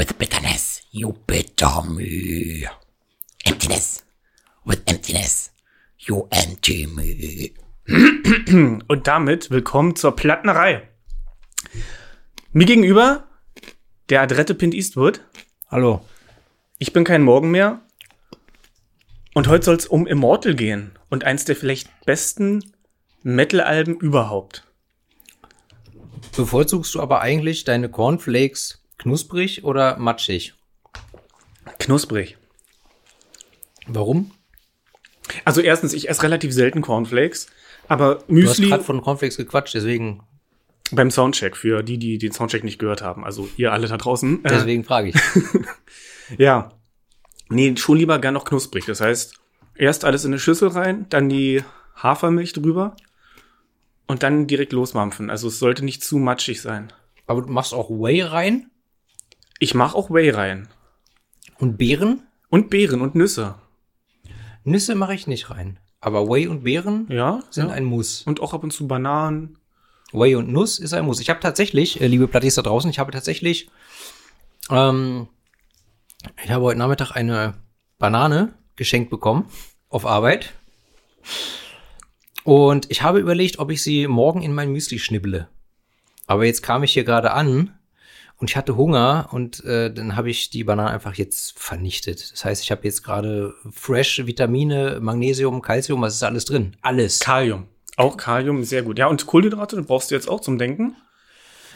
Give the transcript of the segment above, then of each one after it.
with bitterness, you bitter me. Emptiness with emptiness, you empty me. Und damit willkommen zur Plattnerei. Mir gegenüber der Adrette Pint Eastwood. Hallo. Ich bin kein Morgen mehr. Und heute soll es um Immortal gehen. Und eins der vielleicht besten Metal-Alben überhaupt. Bevorzugst du aber eigentlich deine Cornflakes knusprig oder matschig? Knusprig. Warum? Also erstens, ich esse relativ selten Cornflakes, aber Du hast Müsli gerade von Cornflakes gequatscht, deswegen, beim Soundcheck für die, die den Soundcheck nicht gehört haben. Also ihr alle da draußen. Äh, deswegen frage ich. ja. Nee, schon lieber gern noch knusprig. Das heißt, erst alles in eine Schüssel rein, dann die Hafermilch drüber und dann direkt losmampfen. Also es sollte nicht zu matschig sein. Aber du machst auch Whey rein Ich mache auch Whey rein. und Beeren? Und Beeren und Nüsse. Nüsse mache ich nicht rein. Aber Whey und Beeren Ja. sind ja. ein Muss. Und auch ab und zu Bananen. Whey und Nuss ist ein Muss. Ich habe tatsächlich, äh, liebe Plattis da draußen, ich habe tatsächlich, ähm, ich habe heute Nachmittag eine Banane geschenkt bekommen auf Arbeit. Und ich habe überlegt, ob ich sie morgen in mein Müsli schnibble. Aber jetzt kam ich hier gerade an und ich hatte Hunger und äh, dann habe ich die Banane einfach jetzt vernichtet. Das heißt, ich habe jetzt gerade fresh Vitamine, Magnesium, Calcium, was ist alles drin? Alles. Kalium. Auch Kalium, sehr gut. Ja, und Kohlenhydrate, brauchst du jetzt auch zum Denken.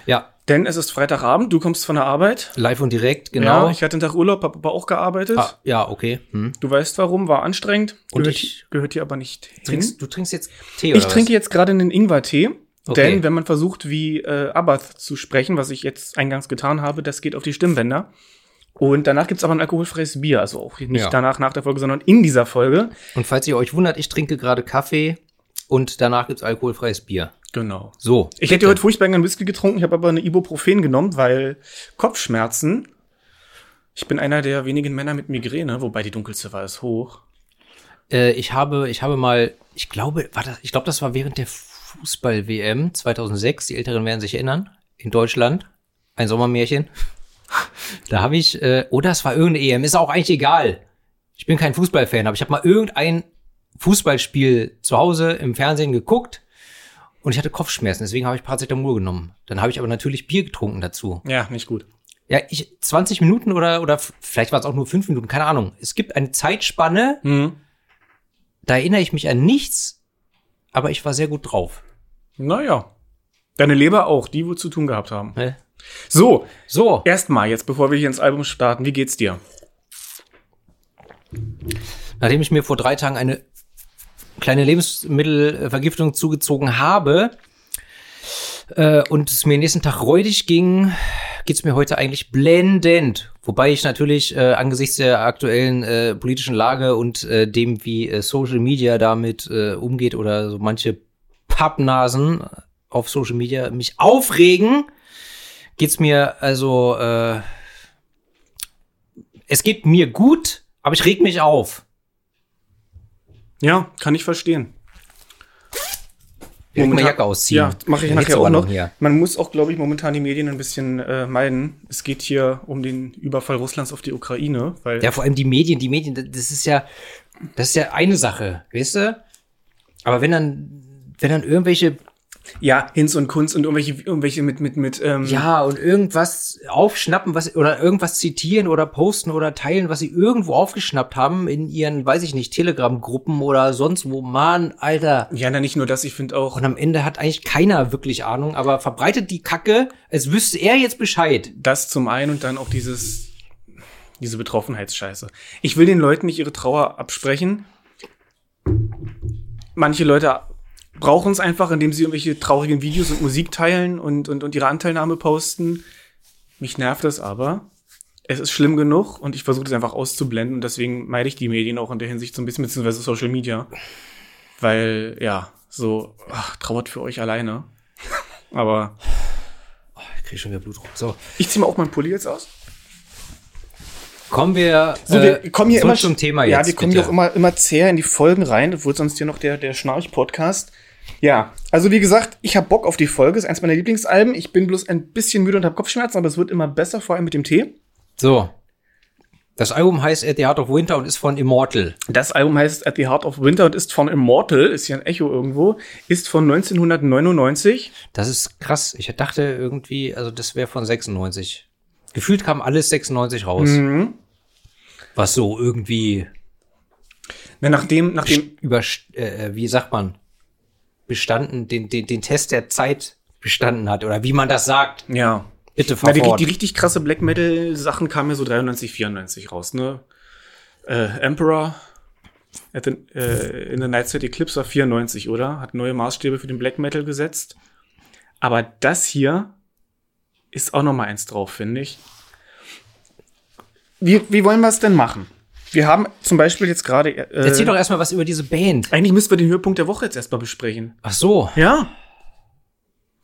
Ja, Denn es ist Freitagabend, du kommst von der Arbeit. live und direkt, genau. Ja, ich hatte einen Tag Urlaub, habe aber auch gearbeitet. Ah, ja, okay. Hm. Du weißt warum, war anstrengend. Und gehört, ich- gehört hier aber nicht hin. Trinkst, du trinkst jetzt Tee oder ich trinke jetzt gerade einen Ingwertee. Okay. Denn wenn man versucht, wie äh, Abath zu sprechen, was ich jetzt eingangs getan habe, das geht auf die Stimmbänder. Und danach gibt's aber ein alkoholfreies Bier. Also auch nicht Ja. danach nach der Folge, sondern in dieser Folge. Und falls ihr euch wundert, ich trinke gerade Kaffee und danach gibt's alkoholfreies Bier. Genau. So. Ich hätte heute furchtbar gerne Whisky getrunken, ich habe aber eine Ibuprofen genommen, weil Kopfschmerzen. Ich bin einer der wenigen Männer mit Migräne, wobei die Dunkelziffer ist hoch. Äh, ich habe, ich habe mal, ich glaube, war das, ich glaube, das war während der Fußball-WM 2006. Die Älteren werden sich erinnern. In Deutschland. Ein Sommermärchen. Da habe ich, äh, oder es war irgendeine EM, ist auch eigentlich egal. Ich bin kein Fußballfan, aber ich habe mal irgendein Fußballspiel zu Hause im Fernsehen geguckt und ich hatte Kopfschmerzen, deswegen habe ich Paracetamol genommen. Dann habe ich aber natürlich Bier getrunken dazu. Ja, nicht gut. Ja, ich 20 Minuten oder oder vielleicht war es auch nur 5 Minuten, keine Ahnung. Es gibt eine Zeitspanne, Hm. da erinnere ich mich an nichts, aber ich war sehr gut drauf. Naja. Deine Leber auch, die wohl zu tun gehabt haben. Ne? So, So, erstmal jetzt, bevor wir hier ins Album starten, wie geht's dir? nachdem ich mir vor drei Tagen eine kleine Lebensmittelvergiftung zugezogen habe äh, und es mir nächsten Tag räudig ging, geht's mir heute eigentlich blendend. Wobei ich natürlich äh, angesichts der aktuellen äh, politischen Lage und äh, dem, wie äh, Social Media damit äh, umgeht oder so manche Pappnasen auf Social Media mich aufregen, geht's mir also äh, es geht mir gut, aber ich reg mich auf. Ja, kann ich verstehen. Ich Momentan- Jacke ausziehen. Ja, mache ich Dann nachher auch noch. Hier. Man muss auch, glaube ich, momentan die Medien ein bisschen äh, meiden. Es geht hier um den Überfall Russlands auf die Ukraine, weil Ja, vor allem die Medien, die Medien, das ist ja, das ist ja eine Sache, weißt du? Aber wenn dann, wenn dann irgendwelche, ja, Hinz und Kunz und irgendwelche, irgendwelche mit, mit, mit, ähm, ja, und irgendwas aufschnappen, was, oder irgendwas zitieren oder posten oder teilen, was sie irgendwo aufgeschnappt haben in ihren, weiß ich nicht, Telegram-Gruppen oder sonst wo, Mann, Alter. ja, na, nicht nur das, ich finde auch, Und am Ende hat eigentlich keiner wirklich Ahnung, aber verbreitet die Kacke, als wüsste er jetzt Bescheid. das zum einen und dann auch dieses, diese Betroffenheitsscheiße. Ich will den Leuten nicht ihre Trauer absprechen. Manche Leute brauchen es einfach, indem sie irgendwelche traurigen Videos und Musik teilen und, und, und ihre Anteilnahme posten. Mich nervt das aber. Es ist schlimm genug und ich versuche das einfach auszublenden und deswegen meide ich die Medien auch in der Hinsicht so ein bisschen, beziehungsweise Social Media. Weil, ja, so, ach, trauert für euch alleine. aber Ich krieg schon wieder Blutdruck. So. ich ziehe mal auch meinen Pulli jetzt aus. Kommen wir, So, wir äh, kommen hier zurück immer zum Thema Ja, jetzt. wir kommen bitte. hier auch immer, immer zäher in die Folgen rein. Das wird sonst hier noch der, der Schnarch-Podcast. Ja, also wie gesagt, ich habe Bock auf die Folge. Ist eins meiner Lieblingsalben. Ich bin bloß ein bisschen müde und habe Kopfschmerzen, aber es wird immer besser, vor allem mit dem Tee. So. Das Album heißt At the Heart of Winter und ist von Immortal. Das Album heißt At the Heart of Winter und ist von Immortal, ist ja ein Echo irgendwo, ist von 1999. Das ist krass. Ich dachte irgendwie, also das wäre von 96. Gefühlt kam alles 96 raus. Mhm. Was so irgendwie Na, nachdem, nachdem, über, äh, wie sagt man, bestanden, den, den, den Test der Zeit bestanden hat. Oder wie man das sagt. ja. Bitte Na, die, die richtig krasse Black Metal Sachen kamen ja so 93, 94 raus, ne? Äh, Emperor at the, äh, in the Night Side Eclipse war 94, oder? Hat neue Maßstäbe für den Black Metal gesetzt. Aber das hier ist auch noch mal eins drauf, finde ich. Wie, wie wollen wir es denn machen? Wir haben zum Beispiel jetzt gerade. Äh, Erzähl doch erstmal was über diese Band. eigentlich müssten wir den Höhepunkt der Woche jetzt erstmal besprechen. Ach so. Ja.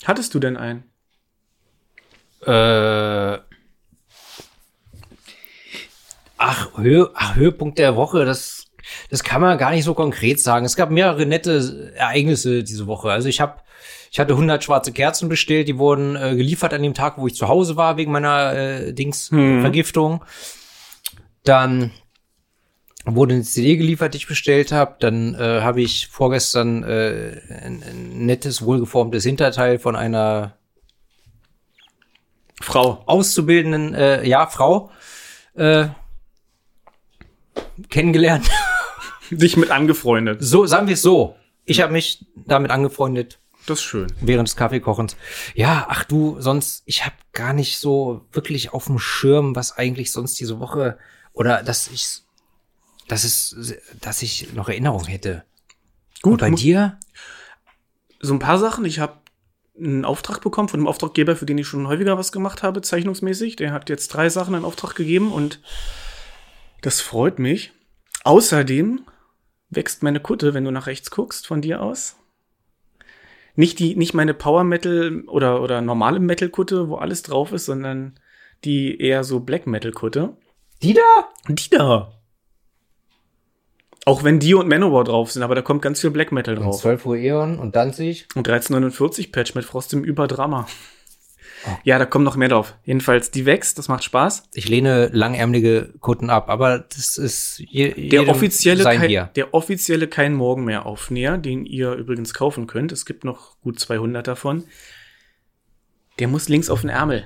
Hattest du denn einen? Äh, ach, Höhe, ach, Höhepunkt der Woche, das, das kann man gar nicht so konkret sagen. Es gab mehrere nette Ereignisse diese Woche. Also ich habe ich hatte 100 schwarze Kerzen bestellt, die wurden äh, geliefert an dem Tag, wo ich zu Hause war, wegen meiner äh, Dings Hm. Vergiftung. Dann wurde eine CD geliefert, die ich bestellt habe. Dann äh, habe ich vorgestern äh, ein, ein nettes, wohlgeformtes Hinterteil von einer Frau. auszubildenden äh, ja, Frau äh, kennengelernt. Dich mit angefreundet. So, sagen wir es so. Ich habe mich damit angefreundet Das ist schön. während des Kaffeekochens. Ja, ach du, sonst, ich habe gar nicht so wirklich auf dem Schirm, was eigentlich sonst diese Woche oder dass ich, dass es, dass ich noch Erinnerung hätte. Gut, Und bei dir? so ein paar Sachen. Ich habe einen Auftrag bekommen von einem Auftraggeber, für den ich schon häufiger was gemacht habe, zeichnungsmäßig. Der hat jetzt drei Sachen in Auftrag gegeben und das freut mich. Außerdem wächst meine Kutte, wenn du nach rechts guckst, von dir aus. Nicht die, nicht meine Power Metal oder, oder normale Metal Kutte, wo alles drauf ist, sondern die eher so Black Metal Kutte. Die da? Die da. Auch wenn Dio und Manowar drauf sind, aber da kommt ganz viel Black Metal Und drauf. 12 Uhr Eon und Danzig. Und 1349 Patch mit Frost im Überdrama. Oh. Ja, da kommt noch mehr drauf. Jedenfalls, die wächst, das macht Spaß. Ich lehne langärmelige Kutten ab, aber das ist je, Der offizielle, sein kein, Bier. der offizielle Kein Morgen mehr Aufnäher, den ihr übrigens kaufen könnt. Es gibt noch gut 200 davon. Der muss links auf den Ärmel.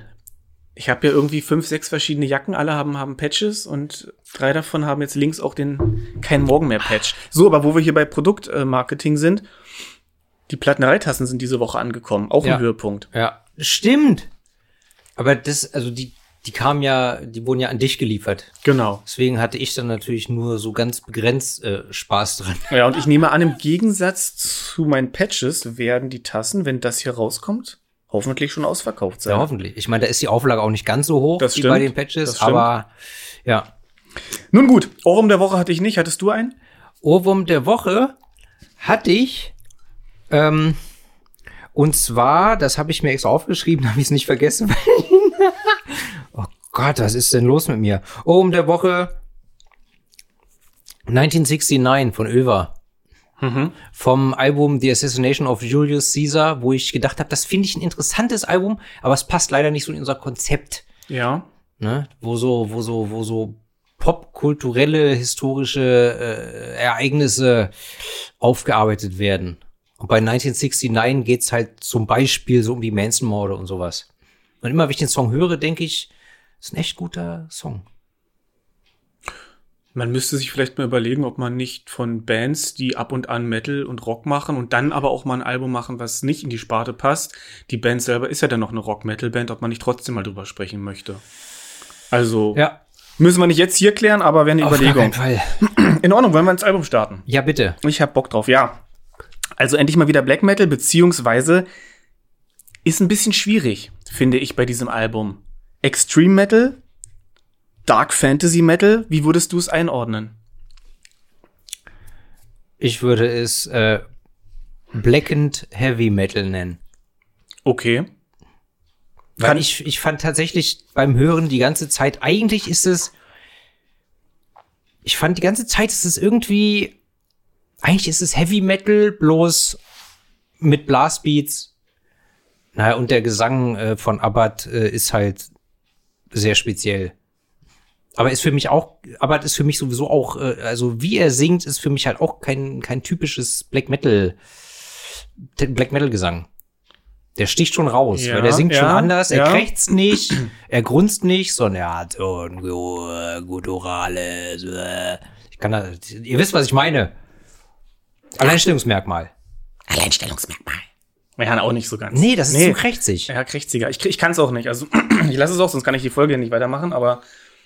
Ich habe ja irgendwie fünf, sechs verschiedene Jacken. Alle haben, haben Patches und drei davon haben jetzt links auch den Kein Morgen mehr Patch. So, aber wo wir hier bei Produktmarketing sind, die Plattenereitassen sind diese Woche angekommen. Auch Ja. ein Höhepunkt. Ja, stimmt. Aber das, also die, die kamen ja, die wurden ja an dich geliefert. Genau. Deswegen hatte ich dann natürlich nur so ganz begrenzt äh, Spaß dran. Ja, und ich nehme an, im Gegensatz zu meinen Patches werden die Tassen, wenn das hier rauskommt, hoffentlich schon ausverkauft sein. Ja, hoffentlich. Ich meine, da ist die Auflage auch nicht ganz so hoch Das wie stimmt. bei den Patches, aber ja. Nun gut, Ohrwurm der Woche hatte ich nicht. Hattest du einen? Ohrwurm der Woche hatte ich, ähm, und zwar, das habe ich mir extra aufgeschrieben, habe ich es nicht vergessen. oh Gott, was ist denn los mit mir? Ohrwurm der Woche 1969 von Över. Vom Album The Assassination of Julius Caesar, wo ich gedacht habe, das finde ich ein interessantes Album, aber es passt leider nicht so in unser Konzept Ja. ne, wo so, wo so, wo so popkulturelle, historische äh, Ereignisse aufgearbeitet werden. Und bei 1969 geht's halt zum Beispiel so um die Manson-Morde und sowas. Und immer, wenn ich den Song höre, denke ich, ist ein echt guter Song. Man müsste sich vielleicht mal überlegen, ob man nicht von Bands, die ab und an Metal und Rock machen und dann aber auch mal ein Album machen, was nicht in die Sparte passt. Die Band selber ist ja dann noch eine Rock-Metal-Band, ob man nicht trotzdem mal drüber sprechen möchte. Also, Ja, müssen wir nicht jetzt hier klären, aber wäre eine auf gar Überlegung. keinen Fall. In Ordnung, wollen wir ins Album starten? Ja, bitte. Ich hab Bock drauf, ja. Also endlich mal wieder Black Metal, beziehungsweise ist ein bisschen schwierig, finde ich, bei diesem Album. Extreme Metal, Dark Fantasy Metal, wie würdest du es einordnen? Ich würde es äh, Blackened Heavy Metal nennen. Okay. Weil Kann- ich, ich fand tatsächlich beim Hören die ganze Zeit, eigentlich ist es, ich fand die ganze Zeit, ist es irgendwie, eigentlich ist es Heavy Metal, bloß mit Blastbeats. Naja, und der Gesang äh, von Abad äh, ist halt sehr speziell. Aber ist für mich auch, aber ist für mich sowieso auch, äh, also wie er singt, ist für mich halt auch kein, kein typisches Black Metal, Black Metal Gesang. Der sticht schon raus, Ja, weil der singt schon ja, anders, er ja. krächzt nicht, er grunzt nicht, sondern er hat so ein äh, gutturales, äh, ich kann da, ihr wisst, was ich meine. Alleinstellungsmerkmal. Alleinstellungsmerkmal. Ja, auch nicht so ganz. Nee, das ist Nee. zu krächzig. Ja, krächziger. Ich, ich kann es auch nicht. Also, ich lasse es auch, sonst kann ich die Folge nicht weitermachen. Aber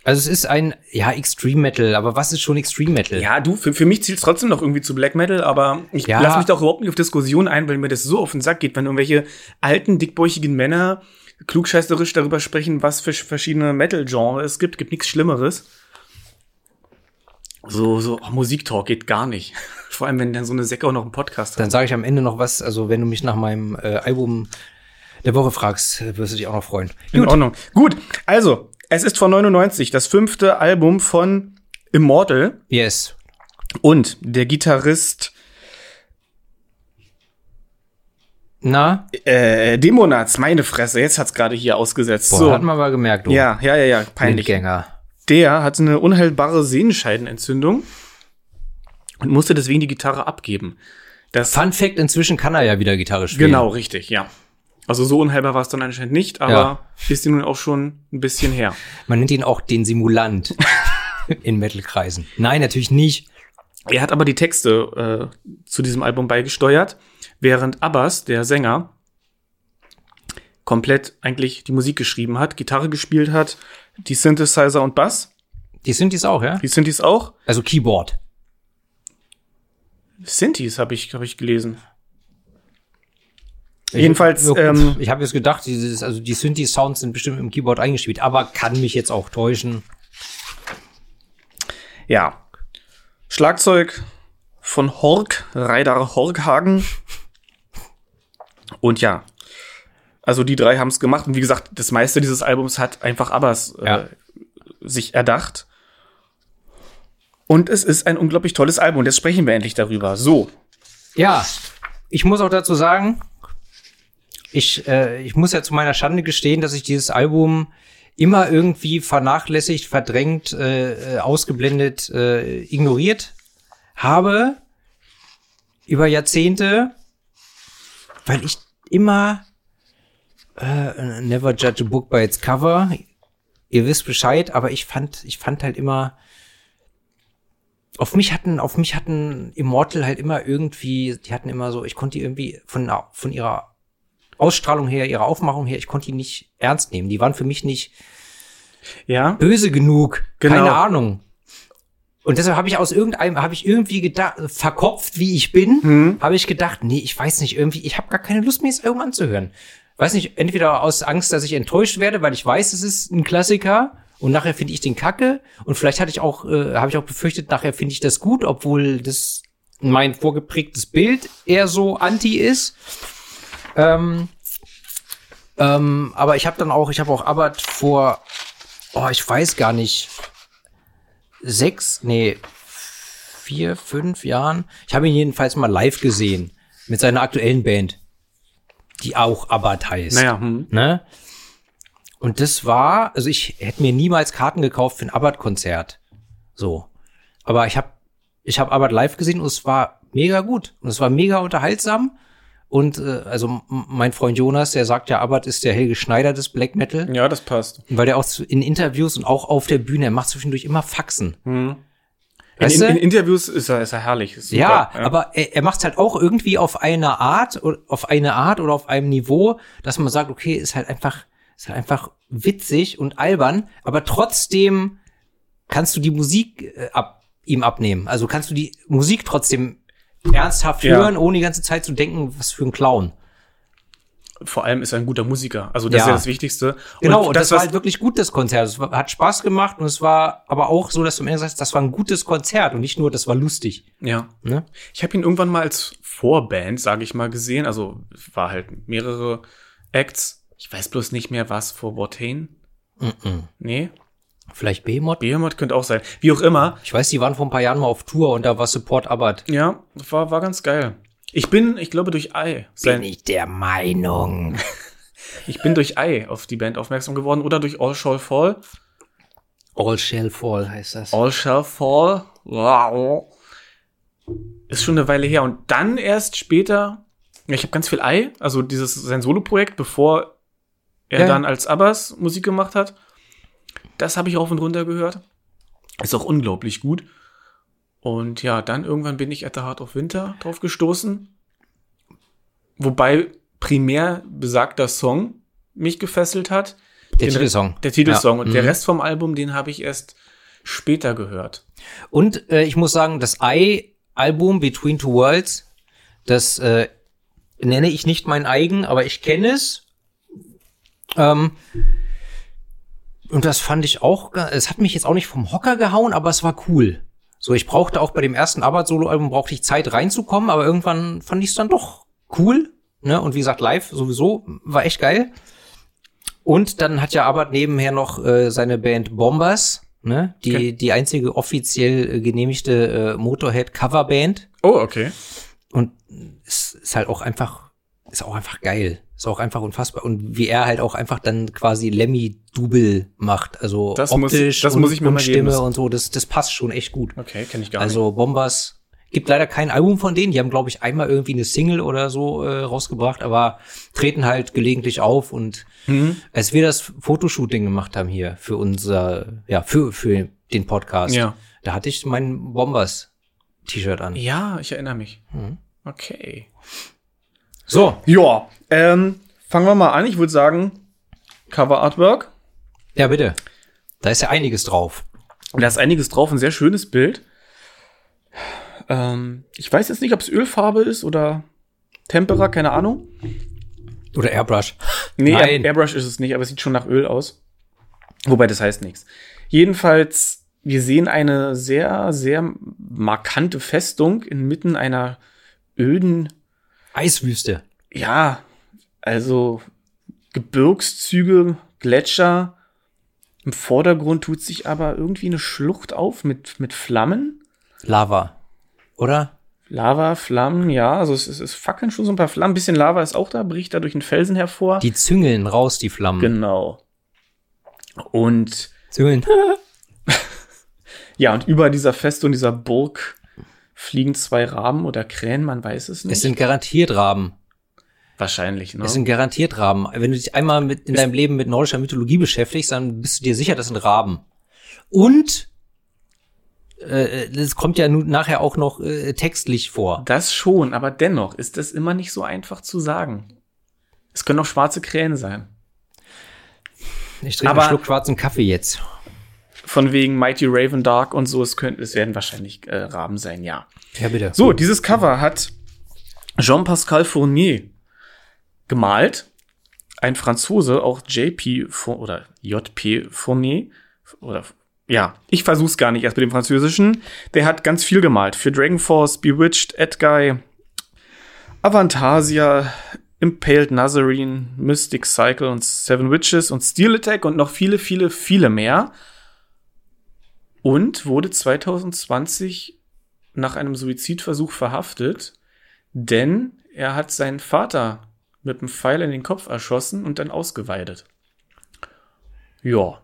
Also es ist ein, ja, Extreme Metal, aber was ist schon Extreme Metal? ja, du, für, für mich zielt es trotzdem noch irgendwie zu Black Metal. Aber ich Ja. lasse mich doch überhaupt nicht auf Diskussionen ein, weil mir das so auf den Sack geht, wenn irgendwelche alten, dickbäuchigen Männer klugscheißerisch darüber sprechen, was für verschiedene Metal-Genres es gibt. Gibt nichts Schlimmeres. So, so, oh, Musiktalk geht gar nicht. Vor allem, wenn dann so eine Säcke auch noch einen Podcast hat. Dann sage ich am Ende noch was, also wenn du mich nach meinem äh, Album der Woche fragst, äh, wirst du dich auch noch freuen. In Ordnung. Gut, also, es ist von 99, das fünfte Album von Immortal. Yes. Und der Gitarrist Na, äh, Demonats, meine Fresse, jetzt hat's gerade hier ausgesetzt. boah, so. hat man mal gemerkt, du. ja, ja, ja, ja, peinlich. Blindgänger. Der hatte eine unheilbare Sehenscheidenentzündung und musste deswegen die Gitarre abgeben. Das Fun Fact, inzwischen kann er ja wieder Gitarre spielen. genau richtig, ja. Also so unheilbar war es dann anscheinend nicht, aber Ja. ist die nun auch schon ein bisschen her. Man nennt ihn auch den Simulant in Metal-Kreisen. Nein, natürlich nicht. Er hat aber die Texte äh, zu diesem Album beigesteuert, während Abbas, der Sänger, komplett eigentlich die Musik geschrieben hat, Gitarre gespielt hat, die Synthesizer und Bass. Die Synthes auch, ja? Die Synthes auch. Also Keyboard. Synthes habe ich, hab ich gelesen. Jedenfalls, Ich, ähm, ich habe jetzt gedacht, dieses, also die Synthes-Sounds sind bestimmt im Keyboard eingespielt, aber kann mich jetzt auch täuschen. Ja. Schlagzeug von Hork, Reidar Horkhagen. Und ja. Also die drei haben es gemacht. Und wie gesagt, das meiste dieses Albums hat einfach Abbas äh, Ja. sich erdacht. Und es ist ein unglaublich tolles Album. Und jetzt sprechen wir endlich darüber. So. Ja, ich muss auch dazu sagen, ich, äh, ich muss ja zu meiner Schande gestehen, dass ich dieses Album immer irgendwie vernachlässigt, verdrängt, äh, äh, ausgeblendet, äh, ignoriert habe über Jahrzehnte, weil ich immer äh, never judge a book by its cover. Ihr wisst Bescheid, aber ich fand, ich fand halt immer, auf mich hatten, auf mich hatten Immortal halt immer irgendwie, die hatten immer so, ich konnte die irgendwie von, von ihrer Ausstrahlung her, ihrer Aufmachung her, ich konnte die nicht ernst nehmen. Die waren für mich nicht Ja. böse genug. Genau. Keine Ahnung. Und deshalb habe ich aus irgendeinem, habe ich irgendwie gedacht, verkopft wie ich bin, Hm. habe ich gedacht, nee, ich weiß nicht, irgendwie, ich habe gar keine Lust, mir das Album anzuhören. Weiß nicht, entweder aus Angst, dass ich enttäuscht werde, weil ich weiß, es ist ein Klassiker und nachher finde ich den Kacke und vielleicht hatte ich auch, äh, habe ich auch befürchtet, nachher finde ich das gut, obwohl das mein vorgeprägtes Bild eher so anti ist. Ähm, ähm, aber ich habe dann auch, ich habe auch Abbott vor, oh, ich weiß gar nicht, sechs, nee, vier, fünf Jahren. Ich habe ihn jedenfalls mal live gesehen mit seiner aktuellen Band, die auch Abbott heißt. Naja, hm. Ne? Und das war, also ich hätte mir niemals Karten gekauft für ein Abbott-Konzert. So. Aber ich habe ich hab Abbott live gesehen und es war mega gut. Und es war mega unterhaltsam. Und äh, also mein Freund Jonas, der sagt ja, Abbott ist der Helge Schneider des Black Metal. Ja, das passt. Weil der auch in Interviews und auch auf der Bühne, er macht zwischendurch immer Faxen. In, Weißt in, du? in Interviews ist er, ist er herrlich. Ist super. ja, aber er, er macht halt auch irgendwie auf eine Art, oder auf eine Art oder auf einem Niveau, dass man sagt, okay, ist halt einfach, ist halt einfach witzig und albern, aber trotzdem kannst du die Musik äh, ab, ihm abnehmen. Also kannst du die Musik trotzdem ernsthaft Ja. hören, ohne die ganze Zeit zu denken, was für ein Clown. Vor allem ist er ein guter Musiker. Also das ist Ja. ja das Wichtigste. Genau, und, das, war was- halt wirklich gut, das Konzert. Es war, hat Spaß gemacht und es war aber auch so, dass du am Ende sagst, das war ein gutes Konzert und nicht nur, das war lustig. Ja. Ne? Ich habe ihn irgendwann mal als Vorband, sage ich mal, gesehen. Also war halt mehrere Acts. Ich weiß bloß nicht mehr, was vor Watain. Nee, Vielleicht Behemoth? Behemoth könnte auch sein. Wie auch immer. Ich weiß, die waren vor ein paar Jahren mal auf Tour und da war Support Abbott. Ja, war, war ganz geil. Ich bin, ich glaube, durch Ei. Sein, ich der Meinung. ich bin durch Ei auf die Band aufmerksam geworden oder durch All Shall Fall. All Shall Fall heißt das. All Shall Fall. Wow. Ist schon eine Weile her. Und dann erst später, ja, ich habe ganz viel Ei, also dieses sein Solo-Projekt, bevor er Ja. dann als Abbas Musik gemacht hat. Das habe ich rauf und runter gehört. Ist auch unglaublich gut. Und ja, dann irgendwann bin ich at the Heart of Winter drauf gestoßen. Wobei primär besagter Song mich gefesselt hat. Der Den- Titelsong. Der Titelsong. Ja. Und der Mhm. Rest vom Album, den habe ich erst später gehört. Und äh, ich muss sagen, das I-Album Between Two Worlds, das äh, nenne ich nicht mein eigen, aber ich kenne es. Ähm, und das fand ich auch, es hat mich jetzt auch nicht vom Hocker gehauen, aber es war cool. So, ich brauchte auch bei dem ersten Arbeit-Solo-Album brauchte ich Zeit reinzukommen, aber irgendwann fand ich es dann doch cool. Ne? Und wie gesagt, live sowieso war echt geil. Und dann hat ja Arbeit nebenher noch äh, seine Band Bombers, ne? Die, Okay. die einzige offiziell äh, genehmigte äh, Motorhead-Coverband. Oh, okay. Und es ist halt auch einfach, ist auch einfach geil. Ist auch einfach unfassbar. Und wie er halt auch einfach dann quasi Lemmy-Double macht. Also Das muss- optisch das und, muss ich mir und mal geben. Stimme und so, das, das passt schon echt gut. Okay, kenne ich gar nicht. Also Bombers gibt leider kein Album von denen. Die haben, glaube ich, einmal irgendwie eine Single oder so äh, rausgebracht, aber treten halt gelegentlich auf und Mhm. als wir das Fotoshooting gemacht haben hier für unser, ja, für, für den Podcast, Ja. da hatte ich mein Bombers T-Shirt an. Ja, ich erinnere mich. Mhm. Okay. So, Ja, ähm, fangen wir mal an. Ich würde sagen, Cover Artwork. ja bitte. Da ist ja einiges drauf. Da ist einiges drauf, ein sehr schönes Bild. Ähm, ich weiß jetzt nicht, ob es Ölfarbe ist oder Tempera, keine Ahnung. Oder Airbrush. Nee, Nein. Air- Airbrush ist es nicht, aber es sieht schon nach Öl aus. Wobei, das heißt nichts. Jedenfalls, wir sehen eine sehr, sehr markante Festung inmitten einer öden, Eiswüste. ja, also Gebirgszüge, Gletscher. Im Vordergrund tut sich aber irgendwie eine Schlucht auf mit, mit Flammen. Lava. Oder? Lava, Flammen, ja, also es, es, es fackeln schon so ein paar Flammen. Ein bisschen Lava ist auch da, bricht da durch den Felsen hervor. Die züngeln raus, die Flammen. Genau. Und Züngeln. ja, und über dieser Festung, dieser Burg fliegen zwei Raben oder Krähen, man weiß es nicht. Es sind garantiert Raben. Wahrscheinlich, ne? Es sind garantiert Raben. Wenn du dich einmal mit, in deinem Leben mit nordischer Mythologie beschäftigst, dann bist du dir sicher, das sind Raben. Und äh, das kommt ja nun nachher auch noch äh, textlich vor. das schon, aber dennoch ist das immer nicht so einfach zu sagen. Es können auch schwarze Krähen sein. Ich trinke Aber- einen Schluck schwarzen Kaffee jetzt. Von wegen Mighty Raven Dark und so, es, könnte, es werden wahrscheinlich äh, Raben sein, ja. Ja, bitte. So, dieses Cover hat Jean-Pascal Fournier gemalt. Ein Franzose, auch JP Four- oder JP Fournier oder ja, ich versuch's gar nicht erst mit dem Französischen. Der hat ganz viel gemalt für Dragon Force, Bewitched, Edguy, Avantasia, Impaled Nazarene, Mystic Cycle und Seven Witches und Steel Attack und noch viele, viele, viele mehr. Und wurde 2020 nach einem Suizidversuch verhaftet, denn er hat seinen Vater mit einem Pfeil in den Kopf erschossen und dann ausgeweidet. Ja.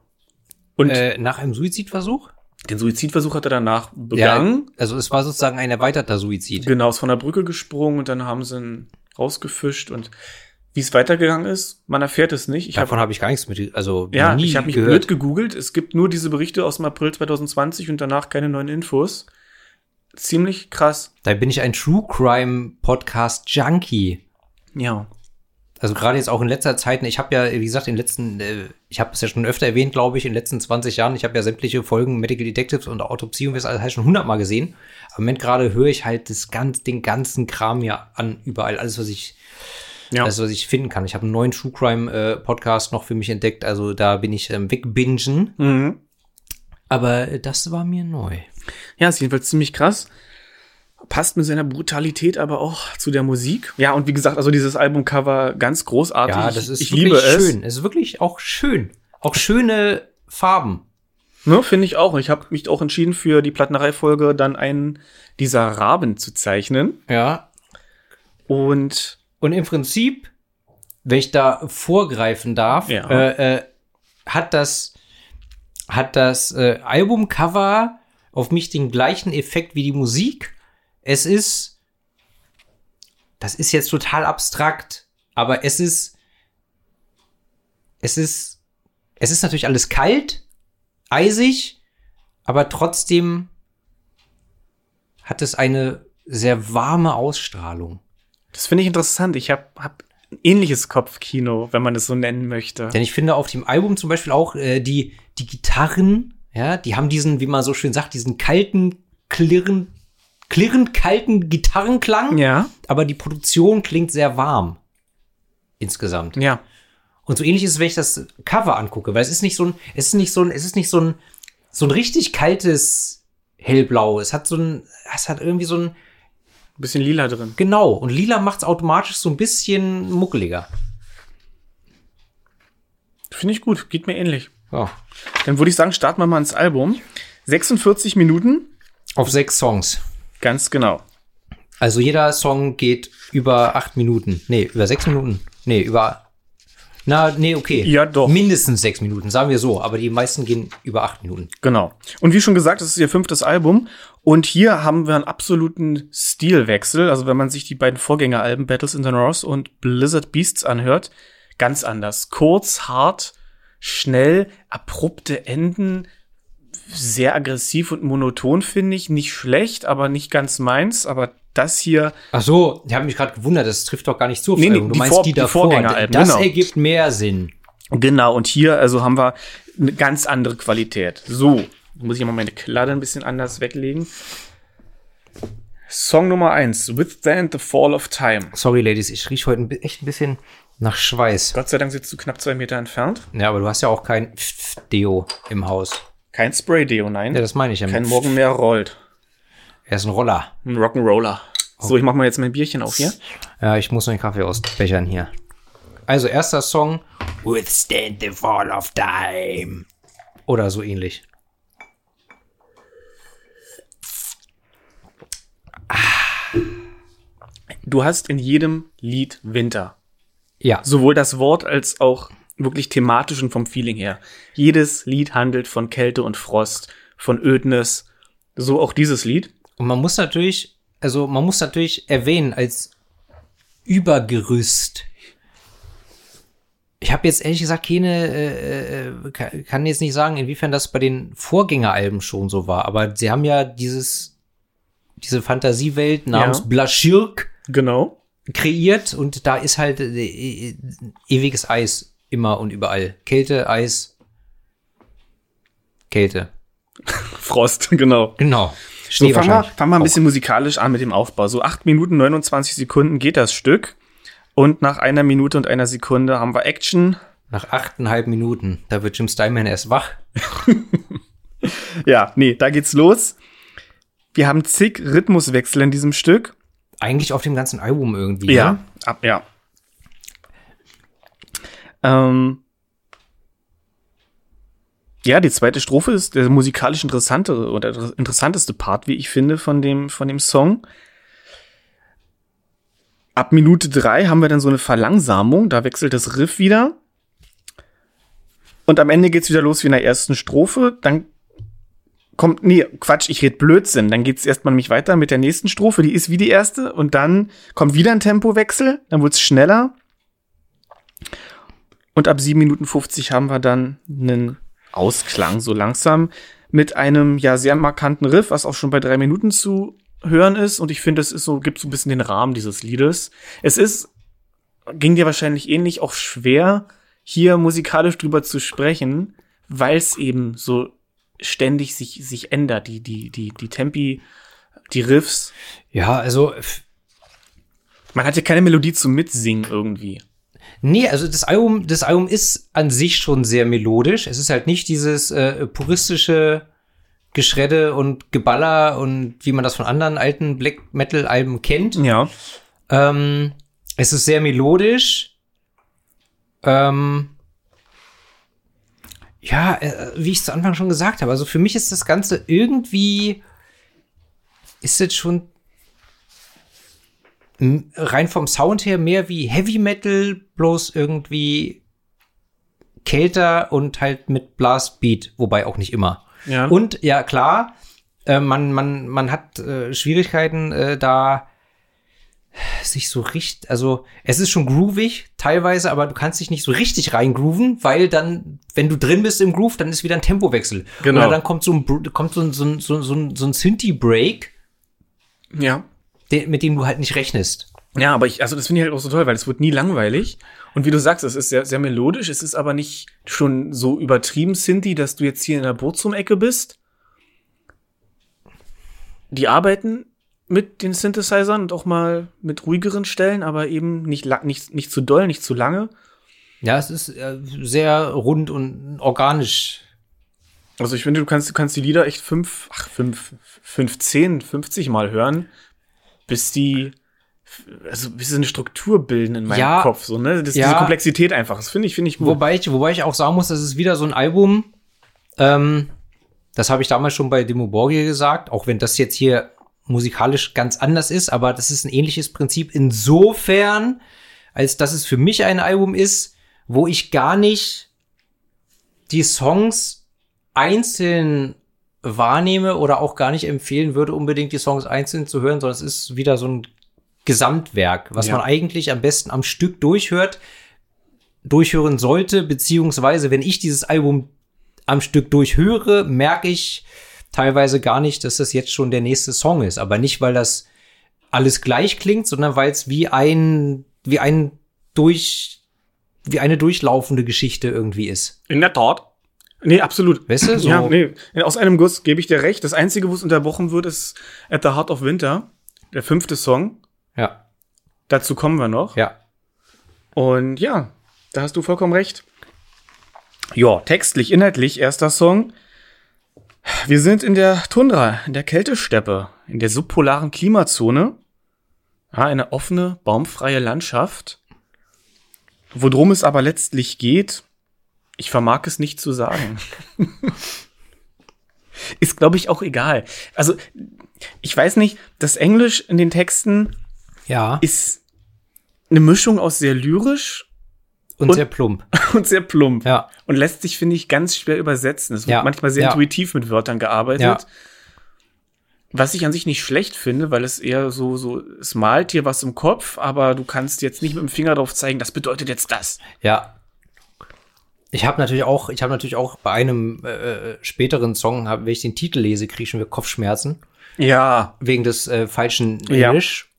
Und Äh, nach einem Suizidversuch? den Suizidversuch hat er danach begangen. Ja, also es war sozusagen ein erweiterter Suizid. Genau, ist von der Brücke gesprungen und dann haben sie ihn rausgefischt und wie es weitergegangen ist, man erfährt es nicht. Ich Davon habe habe ich gar nichts mit, also ja, ich habe mich gehört. blöd gegoogelt. Es gibt nur diese Berichte aus dem April 2020 und danach keine neuen Infos. Ziemlich krass. Da bin ich ein True Crime Podcast Junkie. Ja. Also gerade jetzt auch in letzter Zeit, ich habe ja, wie gesagt, in den letzten, äh, ich habe es ja schon öfter erwähnt, glaube ich, in den letzten 20 Jahren, ich habe ja sämtliche Folgen Medical Detectives und Autopsie und das alles halt schon hundertmal gesehen. Aber im Moment gerade höre ich halt das ganz, den ganzen Kram ja an, überall, alles, was ich, Ja. alles, was ich finden kann. Ich habe einen neuen True Crime äh, Podcast noch für mich entdeckt, also da bin ich ähm, wegbingen. Mhm. Aber äh, das war mir neu. Ja, ist jedenfalls ziemlich krass. Passt mit seiner Brutalität aber auch zu der Musik. Ja, und wie gesagt, also dieses Albumcover ganz großartig. Ja, das ist ich wirklich liebe es. schön. Es ist wirklich auch schön. Auch schöne Farben. Ne, finde ich auch. Ich habe mich auch entschieden, für die Plattenerei-Folge dann einen dieser Raben zu zeichnen. Ja, Und Und im Prinzip, wenn ich da vorgreifen darf, Ja. äh, äh, hat das hat das äh, Albumcover auf mich den gleichen Effekt wie die Musik. Es ist, das ist jetzt total abstrakt, aber es ist, es ist, es ist natürlich alles kalt, eisig, aber trotzdem hat es eine sehr warme Ausstrahlung. Das finde ich interessant. Ich habe hab ein ähnliches Kopfkino, wenn man es so nennen möchte. Denn ich finde auf dem Album zum Beispiel auch äh, die, die Gitarren, ja, die haben diesen, wie man so schön sagt, diesen kalten, klirrend, klirrend kalten Gitarrenklang. Ja. Aber die Produktion klingt sehr warm. Insgesamt. Ja. Und so ähnlich ist es, wenn ich das Cover angucke, weil es ist nicht so ein, es ist nicht so ein, es ist nicht so ein, so ein richtig kaltes Hellblau. Es hat so ein, es hat irgendwie so ein, Ein bisschen lila drin. genau. Und lila macht es automatisch so ein bisschen muckeliger. Finde ich gut. Geht mir ähnlich. Ja. Dann würde ich sagen, starten wir mal ins Album. 46 Minuten. Auf sechs Songs. Ganz genau. Also jeder Song geht über acht Minuten. Nee, über sechs Minuten. Nee, über. Na, nee, okay. Ja, doch. Mindestens sechs Minuten, sagen wir so. Aber die meisten gehen über acht Minuten. Genau. Und wie schon gesagt, das ist ihr fünftes Album. Und hier haben wir einen absoluten Stilwechsel. Also wenn man sich die beiden Vorgängeralben Battles in the North und Blizzard Beasts anhört, ganz anders. Kurz, hart, schnell, abrupte Enden, sehr aggressiv und monoton, finde ich. Nicht schlecht, aber nicht ganz meins. Aber das hier, Ach so, ich habe mich gerade gewundert, das trifft doch gar nicht zu. Nee, nee. Du die meinst Vor- die davor. Vorgängeralben, Das genau. ergibt mehr Sinn. genau. Und hier, also haben wir eine ganz andere Qualität. So, muss ich mal meine Kladde ein bisschen anders weglegen. Song Nummer eins, Withstand the Fall of Time. Sorry, Ladies, ich riech heute echt ein bisschen nach Schweiß. Gott sei Dank sitzt du knapp zwei Meter entfernt. Ja, aber du hast ja auch kein Deo im Haus. Kein Spray-Deo, nein. Ja, das meine ich ja. Kein Morgen mehr rollt. Er ist ein Roller. Ein Rock'n'Roller. So, ich mach mal jetzt mein Bierchen auf hier. Ja, ich muss noch den Kaffee ausbechern hier. Also, erster Song. Withstand the fall of time. Oder so ähnlich. Du hast in jedem Lied Winter. Ja. Sowohl das Wort als auch wirklich thematisch und vom Feeling her. Jedes Lied handelt von Kälte und Frost, von Ödnis. So auch dieses Lied. Und man muss natürlich, also man muss natürlich erwähnen als Übergerüst. Ich habe jetzt ehrlich gesagt keine, äh, äh, kann- kann jetzt nicht sagen, inwiefern das bei den Vorgängeralben schon so war, aber sie haben ja dieses, diese Fantasiewelt namens Ja. Blaschirk Genau. kreiert und da ist halt äh, äh, ewiges Eis immer und überall. Kälte, Eis, Kälte. Frost, genau. Genau. So, Schnee fangen wir, fangen wir ein bisschen musikalisch an mit dem Aufbau. So 8 Minuten 29 Sekunden geht das Stück. Und nach einer Minute und einer Sekunde haben wir Action. Nach achteinhalb Minuten, da wird Jim Steinman erst wach. Ja, nee, da geht's los. Wir haben zig Rhythmuswechsel in diesem Stück. Eigentlich auf dem ganzen Album irgendwie. Ja, Ne? ab, ja. Ähm, ja, die zweite Strophe ist der musikalisch interessante oder der interessanteste Part, wie ich finde, von dem, von dem Song. Ab Minute drei haben wir dann so eine Verlangsamung, da wechselt das Riff wieder. Und am Ende geht's wieder los wie in der ersten Strophe. Dann kommt, nee, Quatsch, ich red Blödsinn. Dann geht's erstmal nämlich weiter mit der nächsten Strophe, die ist wie die erste. Und dann kommt wieder ein Tempowechsel, dann wird's schneller. Und ab 7 Minuten 50 haben wir dann einen Ausklang, so langsam, mit einem ja sehr markanten Riff, was auch schon bei drei Minuten zu hören ist. Und ich finde, es ist so, gibt so ein bisschen den Rahmen dieses Liedes. Es ist, ging dir wahrscheinlich ähnlich, auch schwer, hier musikalisch drüber zu sprechen, weil es eben so ständig sich, sich ändert, die, die, die, die Tempi, die Riffs. Ja, also, Man hat ja keine Melodie zum Mitsingen irgendwie. Nee, also das Album, das Album ist an sich schon sehr melodisch. Es ist halt nicht dieses äh, puristische Geschredde und Geballer und wie man das von anderen alten Black Metal Alben kennt. Ja. Ähm, es ist sehr melodisch. Ähm, ja, äh, wie ich zu Anfang schon gesagt habe, also für mich ist das Ganze irgendwie, ist es schon rein vom Sound her mehr wie Heavy Metal, bloß irgendwie kälter und halt mit Blastbeat, wobei auch nicht immer. Ja. Und ja, klar, äh, man, man, man hat äh, Schwierigkeiten äh, da sich so richtig, also es ist schon groovig teilweise, aber du kannst dich nicht so richtig reingrooven, weil dann, wenn du drin bist im Groove, dann ist wieder ein Tempowechsel. Genau. Oder dann kommt so ein, kommt so ein, so ein, so ein, so ein, so ein Synthi-Break, ja. Mit dem du halt nicht rechnest. Ja, aber ich, also das finde ich halt auch so toll, weil es wird nie langweilig. Und wie du sagst, es ist sehr, sehr melodisch, es ist aber nicht schon so übertrieben Sinti, dass du jetzt hier in der Burzum-Ecke bist. Die arbeiten mit den Synthesizern und auch mal mit ruhigeren Stellen, aber eben nicht, nicht, nicht zu doll, nicht zu lange. Ja, es ist äh, sehr rund und organisch. Also ich finde, du kannst, du kannst die Lieder echt fünf, ach, fünf, fünf, zehn, 50 Mal hören, bis die, also bis sie eine Struktur bilden in meinem Ja. Kopf, so, ne? Das, Ja. Diese Komplexität einfach, das finde ich, finde ich gut. Wobei ich, wobei ich auch sagen muss, das ist wieder so ein Album, ähm, das habe ich damals schon bei Demo Borgir gesagt, auch wenn das jetzt hier musikalisch ganz anders ist, aber das ist ein ähnliches Prinzip insofern, als dass es für mich ein Album ist, wo ich gar nicht die Songs einzeln wahrnehme oder auch gar nicht empfehlen würde, unbedingt die Songs einzeln zu hören, sondern es ist wieder so ein Gesamtwerk, was Ja. man eigentlich am besten am Stück durchhört, durchhören sollte, beziehungsweise wenn ich dieses Album am Stück durchhöre, merke ich teilweise gar nicht, dass das jetzt schon der nächste Song ist. Aber nicht, weil das alles gleich klingt, sondern weil es wie ein, wie ein durch, wie eine durchlaufende Geschichte irgendwie ist. In der Tat. Nee, absolut. Weißt du, so- Ja, nee. Aus einem Guss gebe ich dir recht. Das Einzige, wo es unterbrochen wird, ist At the Heart of Winter, der fünfte Song. Ja, Dazu kommen wir noch. ja. Und ja, da hast du vollkommen recht. Ja, textlich, inhaltlich, erster Song. Wir sind in der Tundra, in der Kältesteppe, in der subpolaren Klimazone. Ja, eine offene, baumfreie Landschaft. Worum es aber letztlich geht, ich vermag es nicht zu sagen. Ist, glaube ich, auch egal. Also, ich weiß nicht, das Englisch in den Texten Ja, ist eine Mischung aus sehr lyrisch und, und- sehr plump. und sehr plump. Ja. Und lässt sich, finde ich, ganz schwer übersetzen. Es wird Ja. manchmal sehr Ja. intuitiv mit Wörtern gearbeitet. Ja. Was ich an sich nicht schlecht finde, weil es eher so, so, es malt dir was im Kopf, aber du kannst jetzt nicht mit dem Finger drauf zeigen, das bedeutet jetzt das. Ja. Ich habe natürlich auch, ich habe natürlich auch bei einem äh, äh, späteren Song, hab, wenn ich den Titel lese, kriege ich schon wieder Kopfschmerzen Ja. wegen des äh, falschen Ja. Englisch.